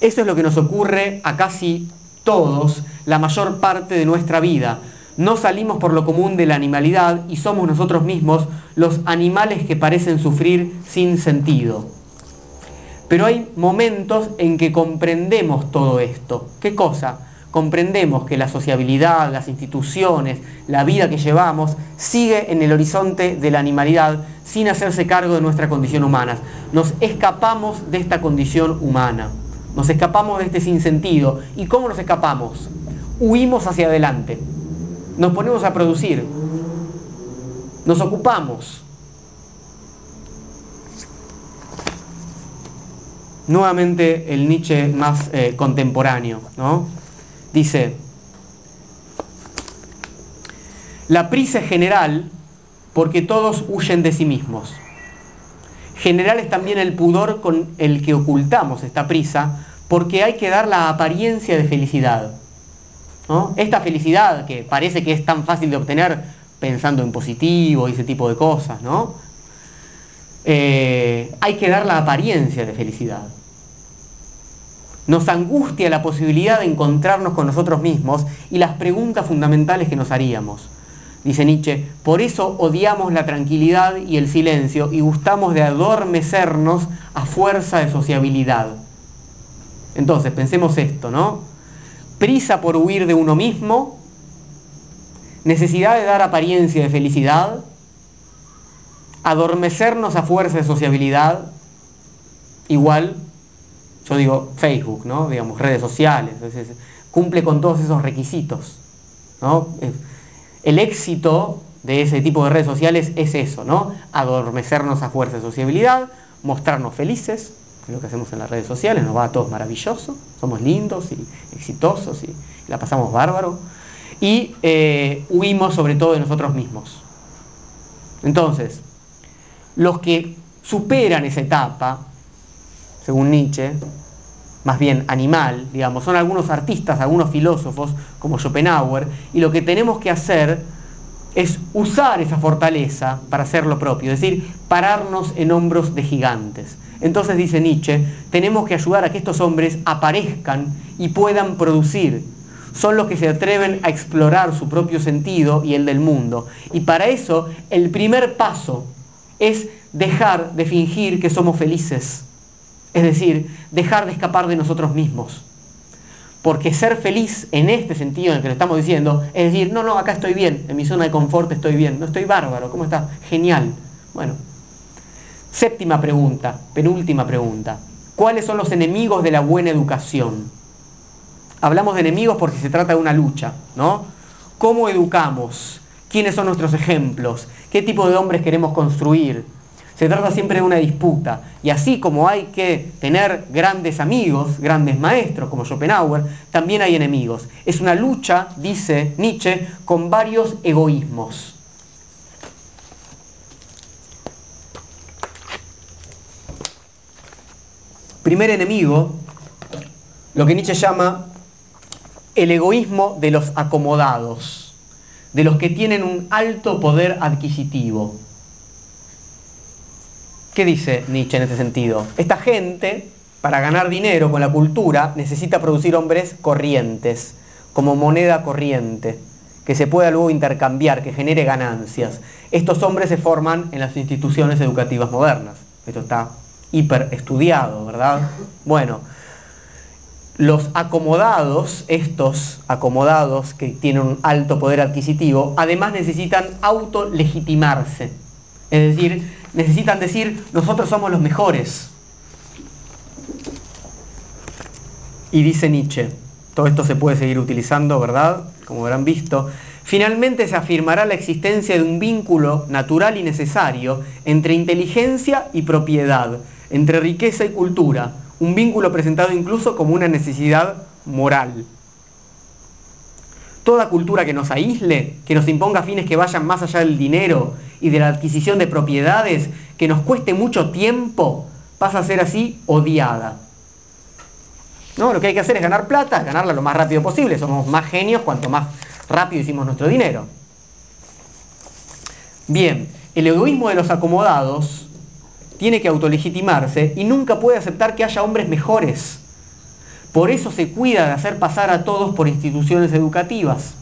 Eso es lo que nos ocurre a casi todos la mayor parte de nuestra vida. No salimos por lo común de la animalidad y somos nosotros mismos los animales que parecen sufrir sin sentido. Pero hay momentos en que comprendemos todo esto. ¿Qué cosa? Comprendemos que la sociabilidad, las instituciones, la vida que llevamos sigue en el horizonte de la animalidad sin hacerse cargo de nuestra condición humana. Nos escapamos de esta condición humana. Nos escapamos de este sinsentido. ¿Y cómo nos escapamos? Huimos hacia adelante. Nos ponemos a producir. Nos ocupamos. Nuevamente el Nietzsche más eh, contemporáneo, ¿no? Dice, la prisa es general porque todos huyen de sí mismos. General es también el pudor con el que ocultamos esta prisa, porque hay que dar la apariencia de felicidad. Esta felicidad que parece que es tan fácil de obtener pensando en positivo y ese tipo de cosas, ¿no? Eh, hay que dar la apariencia de felicidad. Nos angustia la posibilidad de encontrarnos con nosotros mismos y las preguntas fundamentales que nos haríamos. Dice Nietzsche, por eso odiamos la tranquilidad y el silencio y gustamos de adormecernos a fuerza de sociabilidad. Entonces, pensemos esto, ¿no? Prisa por huir de uno mismo, necesidad de dar apariencia de felicidad, adormecernos a fuerza de sociabilidad, igual, yo digo Facebook, ¿no? Digamos, redes sociales, cumple con todos esos requisitos, ¿no? El éxito de ese tipo de redes sociales es eso, ¿no? Adormecernos a fuerza de sociabilidad, mostrarnos felices, es lo que hacemos en las redes sociales, nos va a todos maravilloso, somos lindos y exitosos y la pasamos bárbaro, y eh, huimos sobre todo de nosotros mismos. Entonces, los que superan esa etapa, según Nietzsche, más bien animal, digamos, son algunos artistas, algunos filósofos como Schopenhauer, y lo que tenemos que hacer es usar esa fortaleza para hacer lo propio, es decir, pararnos en hombros de gigantes. Entonces dice Nietzsche, tenemos que ayudar a que estos hombres aparezcan y puedan producir. Son los que se atreven a explorar su propio sentido y el del mundo. Y para eso el primer paso es dejar de fingir que somos felices es decir, dejar de escapar de nosotros mismos. Porque ser feliz en este sentido en el que lo estamos diciendo, es decir, no, no, acá estoy bien, en mi zona de confort estoy bien, no estoy bárbaro, ¿cómo está? Genial. Bueno, séptima pregunta, penúltima pregunta. ¿Cuáles son los enemigos de la buena educación? Hablamos de enemigos porque se trata de una lucha, ¿no? ¿Cómo educamos? ¿Quiénes son nuestros ejemplos? ¿Qué tipo de hombres queremos construir? Se trata siempre de una disputa. Y así como hay que tener grandes amigos, grandes maestros como Schopenhauer, también hay enemigos. Es una lucha, dice Nietzsche, con varios egoísmos. Primer enemigo, lo que Nietzsche llama el egoísmo de los acomodados, de los que tienen un alto poder adquisitivo. ¿Qué dice Nietzsche en este sentido? Esta gente, para ganar dinero con la cultura, necesita producir hombres corrientes, como moneda corriente, que se pueda luego intercambiar, que genere ganancias. Estos hombres se forman en las instituciones educativas modernas. Esto está hiper estudiado, ¿verdad? Bueno, los acomodados, estos acomodados que tienen un alto poder adquisitivo, además necesitan autolegitimarse. Es decir, necesitan decir, nosotros somos los mejores. Y dice Nietzsche, todo esto se puede seguir utilizando, ¿verdad? Como habrán visto. Finalmente se afirmará la existencia de un vínculo natural y necesario entre inteligencia y propiedad, entre riqueza y cultura, un vínculo presentado incluso como una necesidad moral. Toda cultura que nos aísle, que nos imponga fines que vayan más allá del dinero y de la adquisición de propiedades, que nos cueste mucho tiempo, pasa a ser así odiada. ¿No? Lo que hay que hacer es ganar plata, ganarla lo más rápido posible. Somos más genios cuanto más rápido hicimos nuestro dinero. Bien, el egoísmo de los acomodados tiene que autolegitimarse y nunca puede aceptar que haya hombres mejores. Por eso se cuida de hacer pasar a todos por instituciones educativas,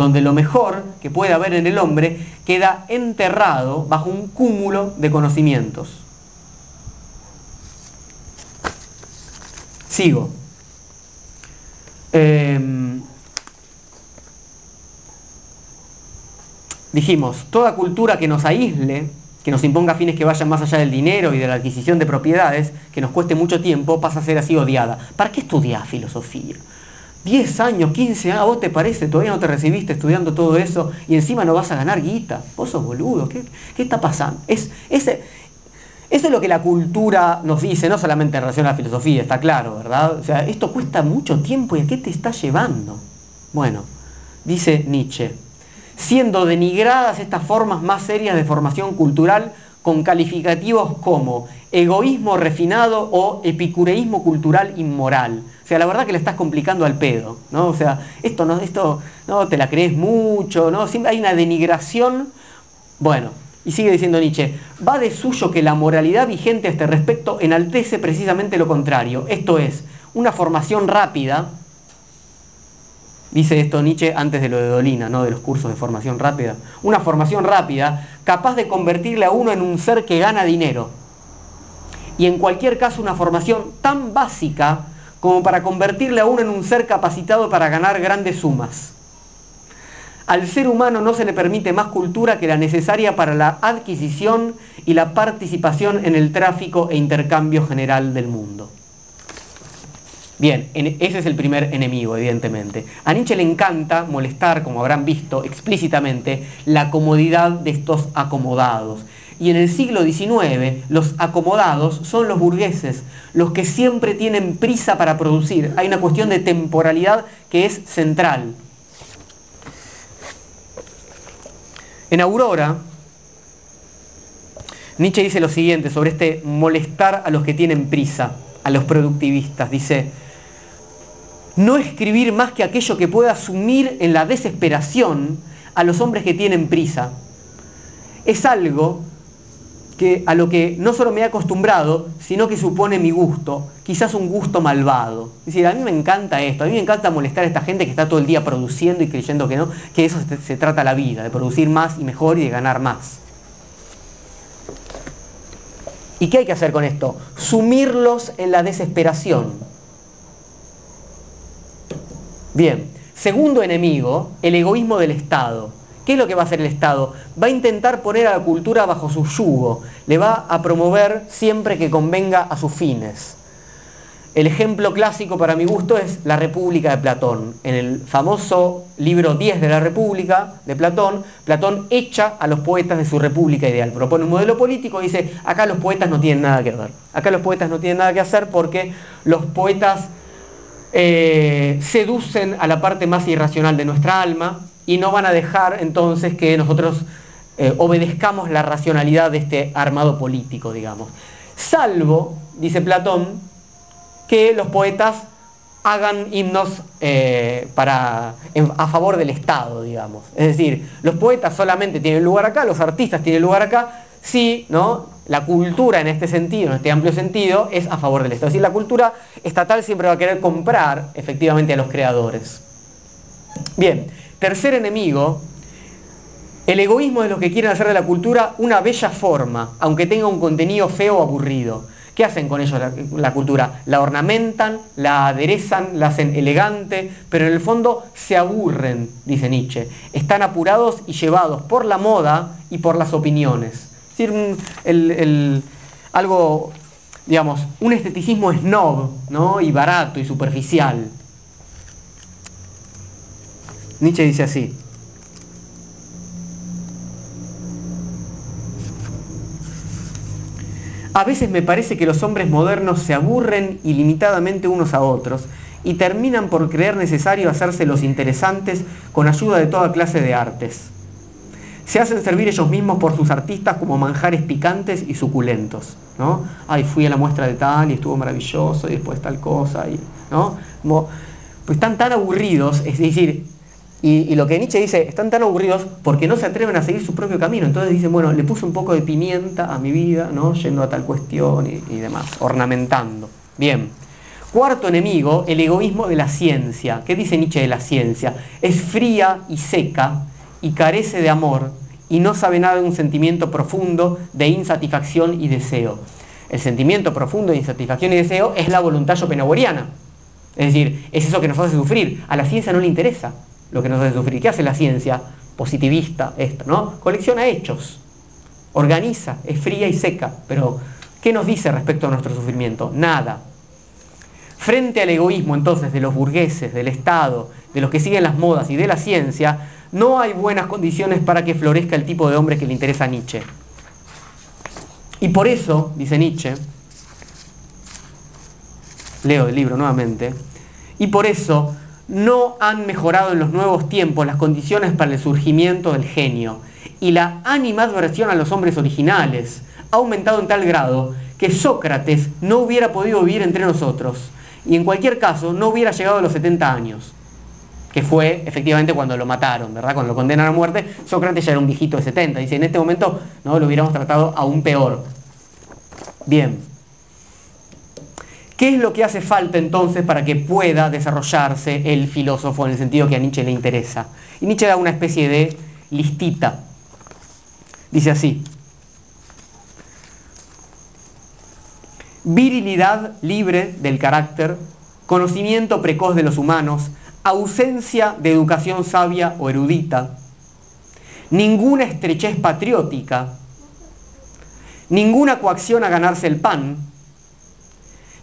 donde lo mejor que puede haber en el hombre queda enterrado bajo un cúmulo de conocimientos. Sigo. Em, dijimos, toda cultura que nos aísle, que nos imponga fines que vayan más allá del dinero y de la adquisición de propiedades, que nos cueste mucho tiempo, pasa a ser así odiada. ¿Para qué estudiar filosofía? 10 años, 15 años, vos te parece, todavía no te recibiste estudiando todo eso y encima no vas a ganar guita. Vos sos boludo, ¿qué, está pasando? Es, ese, eso es lo que la cultura nos dice, no solamente en relación a la filosofía, está claro, ¿verdad? O sea, esto cuesta mucho tiempo y ¿a qué te está llevando? Bueno, dice Nietzsche, siendo denigradas estas formas más serias de formación cultural con calificativos como egoísmo refinado o epicureísmo cultural inmoral. O sea, la verdad que le estás complicando al pedo, ¿no? O sea, esto no, esto no te la crees mucho, ¿no? Siempre hay una denigración. Bueno, y sigue diciendo Nietzsche, va de suyo que la moralidad vigente a este respecto enaltece precisamente lo contrario, esto es, una formación rápida Dice esto Nietzsche antes de lo de Dolina, ¿no? de los cursos de formación rápida. Una formación rápida capaz de convertirle a uno en un ser que gana dinero. Y en cualquier caso una formación tan básica como para convertirle a uno en un ser capacitado para ganar grandes sumas. Al ser humano no se le permite más cultura que la necesaria para la adquisición y la participación en el tráfico e intercambio general del mundo. Bien, ese es el primer enemigo, evidentemente. A Nietzsche le encanta molestar, como habrán visto explícitamente, la comodidad de estos acomodados. Y en el siglo XIX, los acomodados son los burgueses, los que siempre tienen prisa para producir. Hay una cuestión de temporalidad que es central. En Aurora, Nietzsche dice lo siguiente sobre este molestar a los que tienen prisa, a los productivistas. Dice, no escribir más que aquello que pueda sumir en la desesperación a los hombres que tienen prisa. Es algo que, a lo que no solo me he acostumbrado, sino que supone mi gusto, quizás un gusto malvado. Es decir, a mí me encanta esto, a mí me encanta molestar a esta gente que está todo el día produciendo y creyendo que no, que eso se, se trata la vida, de producir más y mejor y de ganar más. ¿Y qué hay que hacer con esto? Sumirlos en la desesperación. Bien, segundo enemigo, el egoísmo del Estado. ¿Qué es lo que va a hacer el Estado? Va a intentar poner a la cultura bajo su yugo, le va a promover siempre que convenga a sus fines. El ejemplo clásico para mi gusto es la República de Platón. En el famoso libro 10 de la República de Platón, Platón echa a los poetas de su República ideal. Propone un modelo político y dice, acá los poetas no tienen nada que ver. Acá los poetas no tienen nada que hacer porque los poetas eh, seducen a la parte más irracional de nuestra alma y no van a dejar entonces que nosotros eh, obedezcamos la racionalidad de este armado político, digamos. Salvo, dice Platón, que los poetas hagan himnos eh, a favor del Estado, digamos. Es decir, los poetas solamente tienen lugar acá, los artistas tienen lugar acá, si ¿no? La cultura en este sentido, en este amplio sentido, es a favor del Estado. Es decir, la cultura estatal siempre va a querer comprar efectivamente a los creadores. Bien, tercer enemigo, el egoísmo de los que quieren hacer de la cultura una bella forma, aunque tenga un contenido feo o aburrido. ¿Qué hacen con ellos la, la, cultura? La ornamentan, la aderezan, la hacen elegante, pero en el fondo se aburren, dice Nietzsche. Están apurados y llevados por la moda y por las opiniones el, algo, digamos, un esteticismo snob ¿no? y barato y superficial. Nietzsche dice así. A veces me parece que los hombres modernos se aburren ilimitadamente unos a otros y terminan por creer necesario hacerse los interesantes con ayuda de toda clase de artes. Se hacen servir ellos mismos por sus artistas como manjares picantes y suculentos. ¿no? Ay, fui a la muestra de tal y estuvo maravilloso y después tal cosa. Y, ¿no? pues están tan aburridos, es decir, y, lo que Nietzsche dice, están tan aburridos porque no se atreven a seguir su propio camino. Entonces dicen, bueno, le puse un poco de pimienta a mi vida, ¿no? Yendo a tal cuestión y, y demás, ornamentando. Bien. Cuarto enemigo, el egoísmo de la ciencia. ¿Qué dice Nietzsche de la ciencia? Es fría y seca y carece de amor y no sabe nada de un sentimiento profundo de insatisfacción y deseo. El sentimiento profundo de insatisfacción y deseo es la voluntad schopenhaueriana. Es decir, es eso que nos hace sufrir. A la ciencia no le interesa lo que nos hace sufrir. ¿Qué hace la ciencia? Positivista, esto, ¿no? Colecciona hechos, organiza, es fría y seca, pero ¿qué nos dice respecto a nuestro sufrimiento? Nada. Frente al egoísmo entonces de los burgueses, del Estado, de los que siguen las modas y de la ciencia, no hay buenas condiciones para que florezca el tipo de hombre que le interesa a Nietzsche. Y por eso, dice Nietzsche, leo el libro nuevamente, y por eso no han mejorado en los nuevos tiempos las condiciones para el surgimiento del genio y la animadversión a los hombres originales ha aumentado en tal grado que Sócrates no hubiera podido vivir entre nosotros y en cualquier caso no hubiera llegado a los 70 años, que fue efectivamente cuando lo mataron, ¿verdad? Cuando lo condenan a muerte, Sócrates ya era un viejito de 70, dice, en este momento no lo hubiéramos tratado aún peor. Bien, ¿Qué es lo que hace falta entonces para que pueda desarrollarse el filósofo en el sentido que a Nietzsche le interesa? Y Nietzsche da una especie de listita. Dice así. Virilidad libre del carácter, conocimiento precoz de los humanos, ausencia de educación sabia o erudita, ninguna estrechez patriótica, ninguna coacción a ganarse el pan,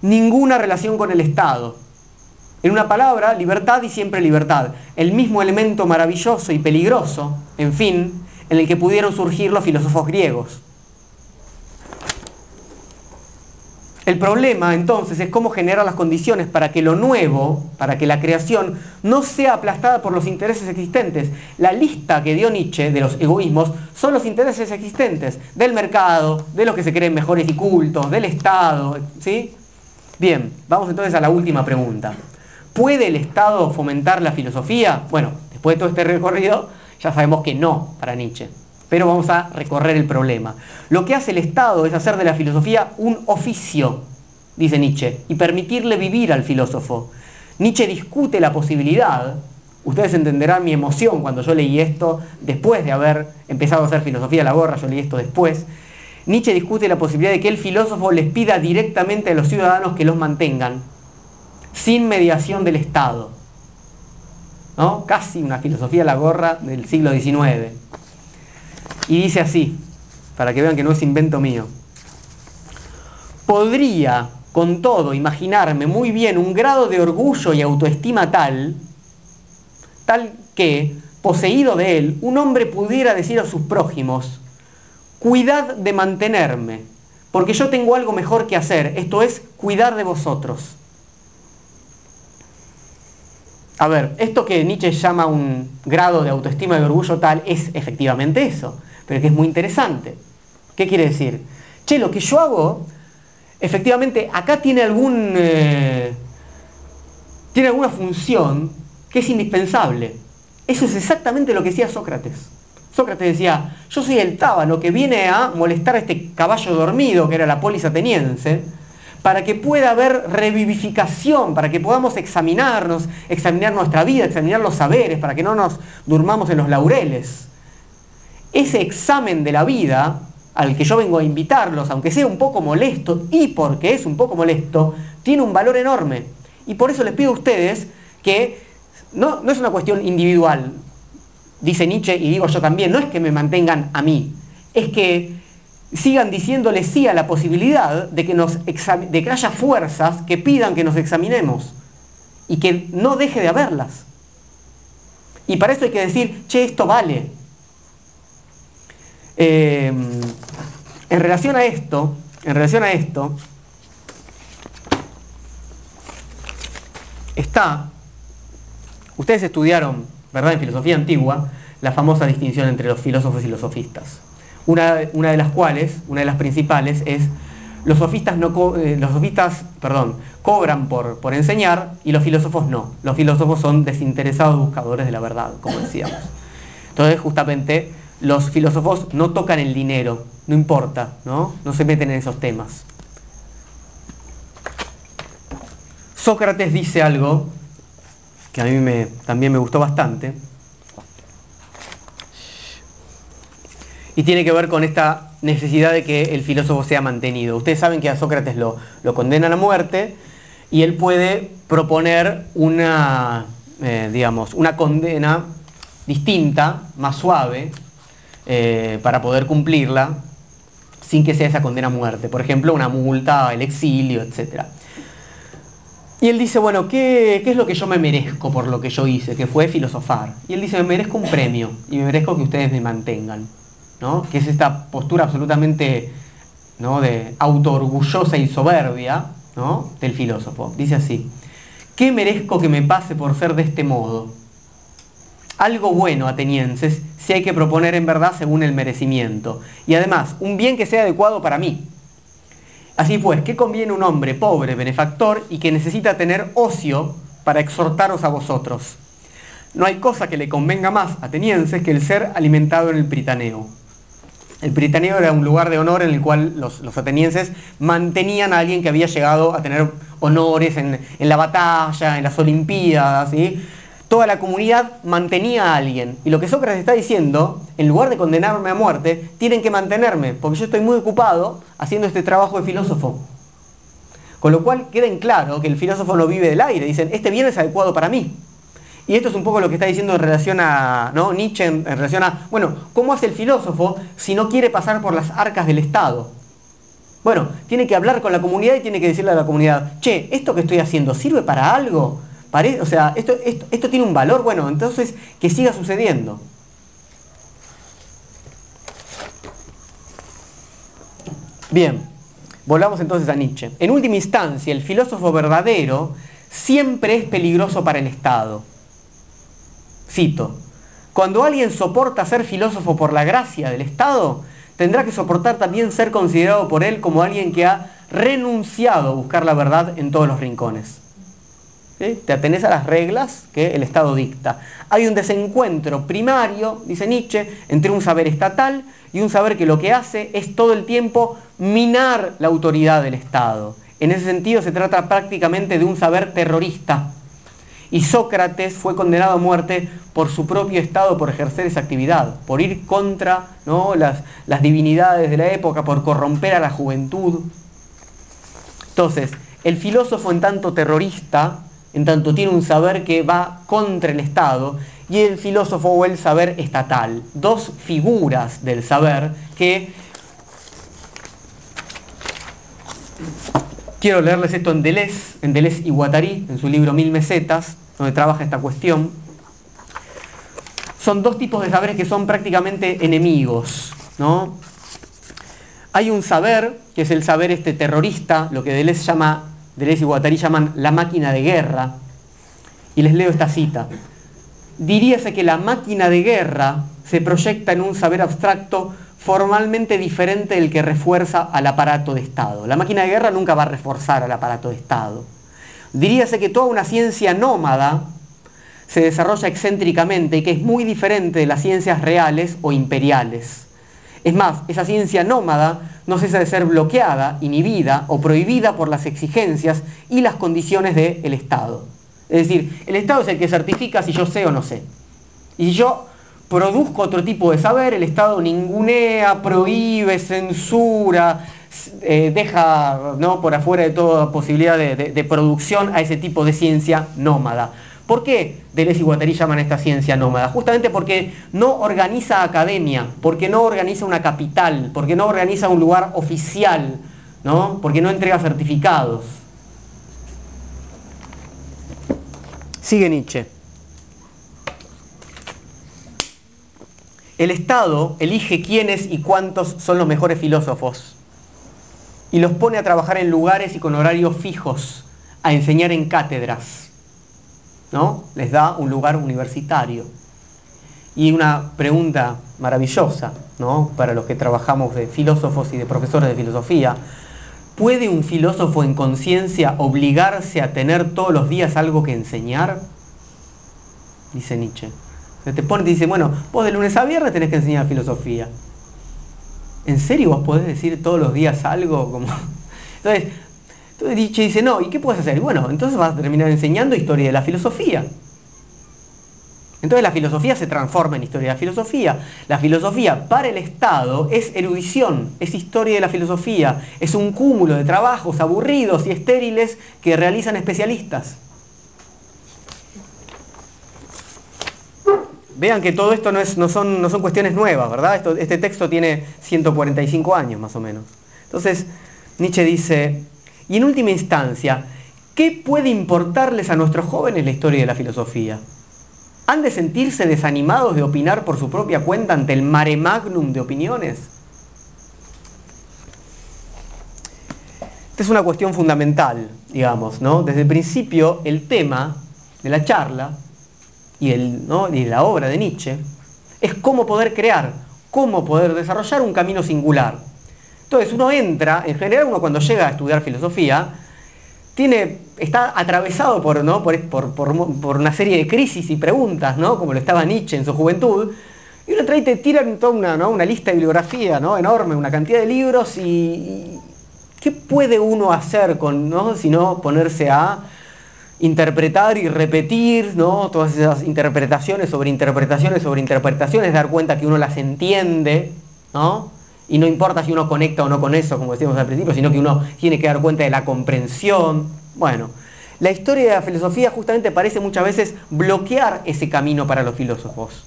ninguna relación con el Estado. En una palabra, libertad y siempre libertad. El mismo elemento maravilloso y peligroso, en fin, en el que pudieron surgir los filósofos griegos. El problema entonces es cómo generar las condiciones para que lo nuevo, para que la creación no sea aplastada por los intereses existentes. La lista que dio Nietzsche de los egoísmos son los intereses existentes del mercado, de los que se creen mejores y cultos, del Estado, ¿sí? Bien, vamos entonces a la última pregunta. ¿Puede el Estado fomentar la filosofía? Bueno, después de todo este recorrido, ya sabemos que no para Nietzsche. Pero vamos a recorrer el problema. Lo que hace el Estado es hacer de la filosofía un oficio, dice Nietzsche, y permitirle vivir al filósofo. Nietzsche discute la posibilidad, ustedes entenderán mi emoción cuando yo leí esto, después de haber empezado a hacer filosofía a la gorra, yo leí esto después, Nietzsche discute la posibilidad de que el filósofo les pida directamente a los ciudadanos que los mantengan, sin mediación del Estado. ¿No? Casi una filosofía a la gorra del siglo XIX. Y dice así, para que vean que no es invento mío. Podría, con todo, imaginarme muy bien un grado de orgullo y autoestima tal, tal que, poseído de él, un hombre pudiera decir a sus prójimos, cuidad de mantenerme, porque yo tengo algo mejor que hacer, esto es cuidar de vosotros. A ver, esto que Nietzsche llama un grado de autoestima y orgullo tal es efectivamente eso, pero que es muy interesante. ¿Qué quiere decir? Che, lo que yo hago, efectivamente, acá tiene algún... Eh, tiene alguna función que es indispensable. Eso es exactamente lo que decía Sócrates. Sócrates decía, yo soy el tábano que viene a molestar a este caballo dormido, que era la polis ateniense, para que pueda haber revivificación, para que podamos examinarnos, examinar nuestra vida, examinar los saberes, para que no nos durmamos en los laureles. Ese examen de la vida al que yo vengo a invitarlos, aunque sea un poco molesto, y porque es un poco molesto, tiene un valor enorme. Y por eso les pido a ustedes que no, no es una cuestión individual, dice Nietzsche y digo yo también, no es que me mantengan a mí, es que sigan diciéndole sí a la posibilidad de que, nos de que haya fuerzas que pidan que nos examinemos y que no deje de haberlas. Y para eso hay que decir, che, esto vale. Eh, en relación a esto, en relación a esto, está, ustedes estudiaron, ¿verdad?, en filosofía antigua, la famosa distinción entre los filósofos y los sofistas. Una, una de las cuales, una de las principales, es los sofistas, no eh, los sofistas perdón, cobran por, por enseñar y los filósofos no. Los filósofos son desinteresados buscadores de la verdad, como decíamos. Entonces, justamente, los filósofos no tocan el dinero, no importa, ¿no? No se meten en esos temas. Sócrates dice algo que a mí me, también me gustó bastante, y tiene que ver con esta necesidad de que el filósofo sea mantenido. Ustedes saben que a Sócrates lo, lo condenan a muerte y él puede proponer una, eh, digamos, una condena distinta, más suave, eh, para poder cumplirla sin que sea esa condena a muerte. Por ejemplo, una multa, el exilio, etc. Y él dice, bueno, ¿qué, ¿qué, es lo que yo me merezco por lo que yo hice? Que fue filosofar. Y él dice, me merezco un premio y me merezco que ustedes me mantengan que es esta postura absolutamente ¿no? de autoorgullosa y soberbia del filósofo. Dice así, ¿qué merezco que me pase por ser de este modo? Algo bueno, atenienses, si hay que proponer en verdad según el merecimiento, y además un bien que sea adecuado para mí. Así pues, ¿qué conviene un hombre pobre, benefactor, y que necesita tener ocio para exhortaros a vosotros? No hay cosa que le convenga más, atenienses, que el ser alimentado en el pritaneo. El Britaneo era un lugar de honor en el cual los, atenienses mantenían a alguien que había llegado a tener honores en, la batalla, en las Olimpiadas. Toda la comunidad mantenía a alguien. Y lo que Sócrates está diciendo, en lugar de condenarme a muerte, tienen que mantenerme, porque yo estoy muy ocupado haciendo este trabajo de filósofo. Con lo cual queda en claro que el filósofo no vive del aire. Dicen, este bien es adecuado para mí. Y esto es un poco lo que está diciendo en relación a ¿no? Nietzsche, en, relación a, bueno, ¿cómo hace el filósofo si no quiere pasar por las arcas del Estado? Bueno, tiene que hablar con la comunidad y tiene que decirle a la comunidad, che, ¿esto que estoy haciendo sirve para algo? O sea, esto, esto, esto tiene un valor, bueno, entonces que siga sucediendo. Bien, volvamos entonces a Nietzsche. En última instancia, el filósofo verdadero siempre es peligroso para el Estado. Cito, cuando alguien soporta ser filósofo por la gracia del Estado, tendrá que soportar también ser considerado por él como alguien que ha renunciado a buscar la verdad en todos los rincones. Te atenés a las reglas que el Estado dicta. Hay un desencuentro primario, dice Nietzsche, entre un saber estatal y un saber que lo que hace es todo el tiempo minar la autoridad del Estado. En ese sentido se trata prácticamente de un saber terrorista, y Sócrates fue condenado a muerte por su propio estado, por ejercer esa actividad, por ir contra ¿no? las, las divinidades de la época, por corromper a la juventud. Entonces, el filósofo en tanto terrorista, en tanto tiene un saber que va contra el Estado, y el filósofo o el saber estatal, dos figuras del saber que Quiero leerles esto en Deleuze, en Deleuze y Guattari, en su libro Mil Mesetas, donde trabaja esta cuestión. Son dos tipos de saberes que son prácticamente enemigos. ¿no? Hay un saber, que es el saber este terrorista, lo que Deleuze, llama, Deleuze y Guattari llaman la máquina de guerra. Y les leo esta cita. Diríase que la máquina de guerra se proyecta en un saber abstracto formalmente diferente del que refuerza al aparato de Estado. La máquina de guerra nunca va a reforzar al aparato de Estado. Diríase que toda una ciencia nómada se desarrolla excéntricamente y que es muy diferente de las ciencias reales o imperiales. Es más, esa ciencia nómada no cesa de ser bloqueada, inhibida o prohibida por las exigencias y las condiciones del Estado. Es decir, el Estado es el que certifica si yo sé o no sé. Y yo produzco otro tipo de saber, el Estado ningunea, prohíbe, censura, eh, deja ¿no? por afuera de toda posibilidad de, producción a ese tipo de ciencia nómada. ¿Por qué Deleuze y Guattari llaman esta ciencia nómada? Justamente porque no organiza academia, porque no organiza una capital, porque no organiza un lugar oficial, ¿no? porque no entrega certificados. Sigue Nietzsche. el Estado elige quiénes y cuántos son los mejores filósofos y los pone a trabajar en lugares y con horarios fijos, a enseñar en cátedras. ¿No? Les da un lugar universitario. Y una pregunta maravillosa ¿no? para los que trabajamos de filósofos y de profesores de filosofía. ¿Puede un filósofo en conciencia obligarse a tener todos los días algo que enseñar? Dice Nietzsche. Se te pone y dice, bueno, vos de lunes a viernes tenés que enseñar filosofía. ¿En serio vos podés decir todos los días algo? Como... Entonces, entonces Nietzsche dice, no, ¿y qué puedes hacer? bueno, entonces vas a terminar enseñando historia de la filosofía. Entonces la filosofía se transforma en historia de la filosofía. La filosofía para el Estado es erudición, es historia de la filosofía, es un cúmulo de trabajos aburridos y estériles que realizan especialistas. Vean que todo esto no, es, no, son, no son, cuestiones nuevas, ¿verdad? este texto tiene 145 años más o menos. Entonces, Nietzsche dice, y en última instancia, ¿qué puede importarles a nuestros jóvenes la historia de la filosofía? ¿Han de sentirse desanimados de opinar por su propia cuenta ante el mare magnum de opiniones? Esta es una cuestión fundamental, digamos, ¿no? Desde el principio, el tema de la charla y, el, y la obra de Nietzsche es cómo poder crear, cómo poder desarrollar un camino singular. Entonces uno entra, en general uno cuando llega a estudiar filosofía, tiene, está atravesado por, ¿no? por, por, una serie de crisis y preguntas, ¿no? como lo estaba Nietzsche en su juventud, y uno trae y te tiran toda una, una lista de bibliografía ¿no? enorme, una cantidad de libros, y, ¿qué puede uno hacer con, ¿no? si no ponerse a interpretar y repetir ¿no? todas esas interpretaciones sobre interpretaciones sobre interpretaciones, dar cuenta que uno las entiende, ¿no? Y no importa si uno conecta o no con eso, como decíamos al principio, sino que uno tiene que dar cuenta de la comprensión. Bueno, la historia de la filosofía justamente parece muchas veces bloquear ese camino para los filósofos.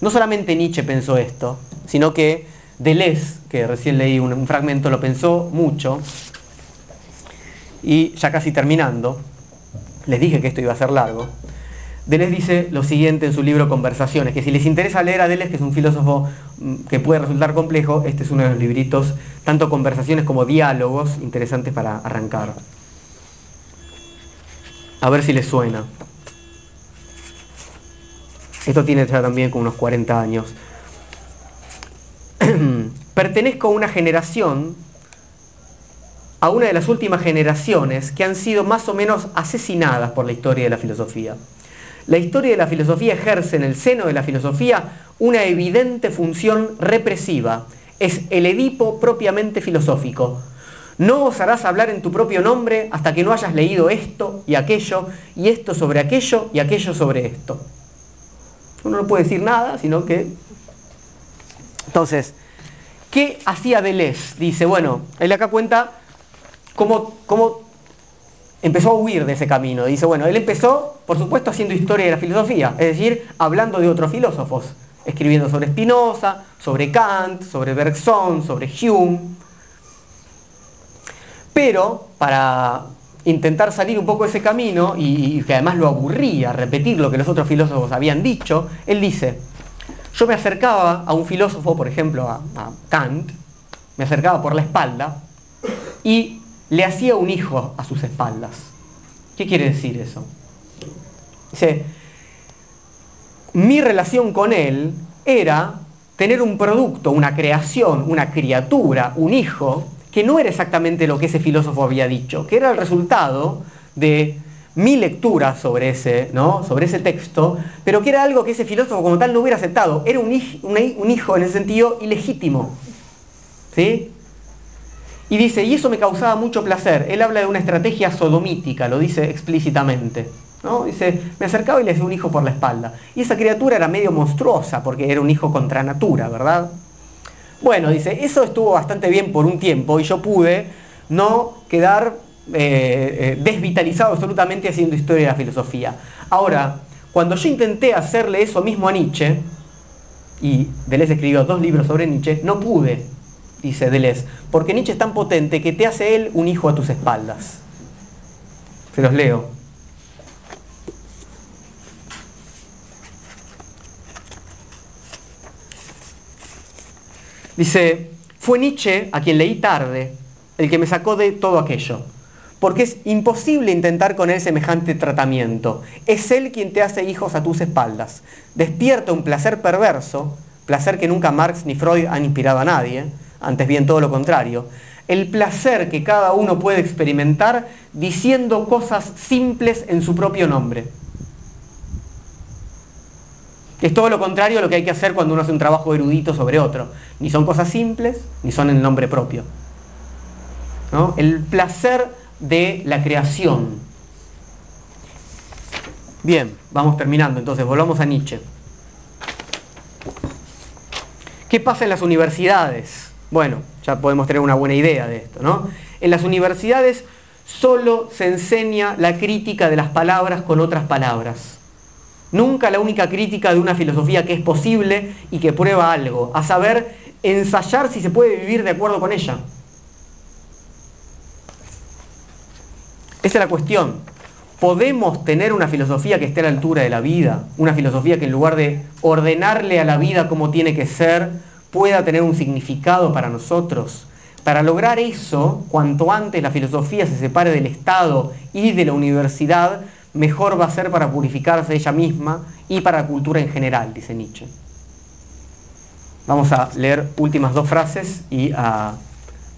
No solamente Nietzsche pensó esto, sino que Deleuze, que recién leí un fragmento, lo pensó mucho. Y ya casi terminando, les dije que esto iba a ser largo, Deleuze dice lo siguiente en su libro Conversaciones, que si les interesa leer a Deleuze, que es un filósofo mm, que puede resultar complejo, este es uno de los libritos, tanto conversaciones como diálogos, interesantes para arrancar. A ver si les suena. Esto tiene ya también como unos 40 años. Pertenezco a una generación a una de las últimas generaciones que han sido más o menos asesinadas por la historia de la filosofía. La historia de la filosofía ejerce en el seno de la filosofía una evidente función represiva. Es el Edipo propiamente filosófico. No osarás hablar en tu propio nombre hasta que no hayas leído esto y aquello, y esto sobre aquello y aquello sobre esto. Uno no puede decir nada, sino que... Entonces, ¿qué hacía Deleuze? Dice, bueno, él acá cuenta cómo, cómo empezó a huir de ese camino. Dice, bueno, él empezó, por supuesto, haciendo historia de la filosofía, es decir, hablando de otros filósofos, escribiendo sobre Spinoza, sobre Kant, sobre Bergson, sobre Hume. Pero para intentar salir un poco de ese camino, y, que además lo aburría repetir lo que los otros filósofos habían dicho, él dice, yo me acercaba a un filósofo, por ejemplo, a Kant, me acercaba por la espalda, y le hacía un hijo a sus espaldas. ¿Qué quiere decir eso? Dice, mi relación con él era tener un producto, una creación, una criatura, un hijo, que no era exactamente lo que ese filósofo había dicho, que era el resultado de mi lectura sobre ese, ¿no? sobre ese texto, pero que era algo que ese filósofo como tal no hubiera aceptado. Era un, hijo, un hijo en ese sentido ilegítimo. ¿Sí? Y dice, y eso me causaba mucho placer. Él habla de una estrategia sodomítica, lo dice explícitamente. ¿no? Dice, me acercaba y le hacía un hijo por la espalda. Y esa criatura era medio monstruosa, porque era un hijo contra natura, ¿verdad? Bueno, dice, eso estuvo bastante bien por un tiempo y yo pude no quedar eh, eh, desvitalizado absolutamente haciendo historia de la filosofía. Ahora, cuando yo intenté hacerle eso mismo a Nietzsche, y Deleuze escribió dos libros sobre Nietzsche, no pude dice Deleuze, porque Nietzsche es tan potente que te hace él un hijo a tus espaldas. Se los leo. Dice, fue Nietzsche, a quien leí tarde, el que me sacó de todo aquello. Porque es imposible intentar con él semejante tratamiento. Es él quien te hace hijos a tus espaldas. Despierta un placer perverso, placer que nunca Marx ni Freud han inspirado a nadie, antes bien todo lo contrario. El placer que cada uno puede experimentar diciendo cosas simples en su propio nombre. Es todo lo contrario a lo que hay que hacer cuando uno hace un trabajo erudito sobre otro. Ni son cosas simples, ni son el nombre propio. El placer de la creación. Bien, vamos terminando. Entonces, volvamos a Nietzsche. ¿Qué pasa en las universidades? Bueno, ya podemos tener una buena idea de esto, ¿no? En las universidades solo se enseña la crítica de las palabras con otras palabras. Nunca la única crítica de una filosofía que es posible y que prueba algo, a saber, ensayar si se puede vivir de acuerdo con ella. Esa es la cuestión. ¿Podemos tener una filosofía que esté a la altura de la vida? Una filosofía que en lugar de ordenarle a la vida como tiene que ser, pueda tener un significado para nosotros. Para lograr eso, cuanto antes la filosofía se separe del Estado y de la universidad, mejor va a ser para purificarse ella misma y para la cultura en general, dice Nietzsche. Vamos a leer últimas dos frases y a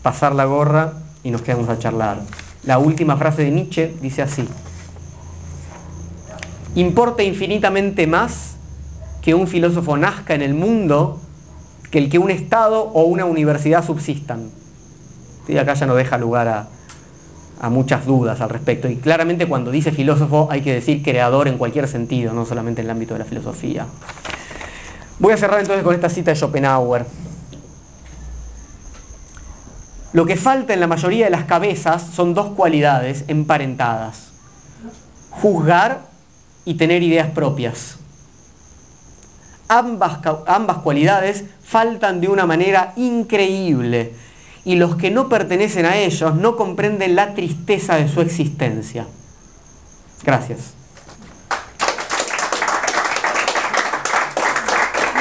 pasar la gorra y nos quedamos a charlar. La última frase de Nietzsche dice así. Importa infinitamente más que un filósofo nazca en el mundo que el que un Estado o una universidad subsistan. Y acá ya no deja lugar a, a muchas dudas al respecto. Y claramente cuando dice filósofo hay que decir creador en cualquier sentido, no solamente en el ámbito de la filosofía. Voy a cerrar entonces con esta cita de Schopenhauer. Lo que falta en la mayoría de las cabezas son dos cualidades emparentadas. Juzgar y tener ideas propias. Ambas, ambas cualidades faltan de una manera increíble y los que no pertenecen a ellos no comprenden la tristeza de su existencia. Gracias.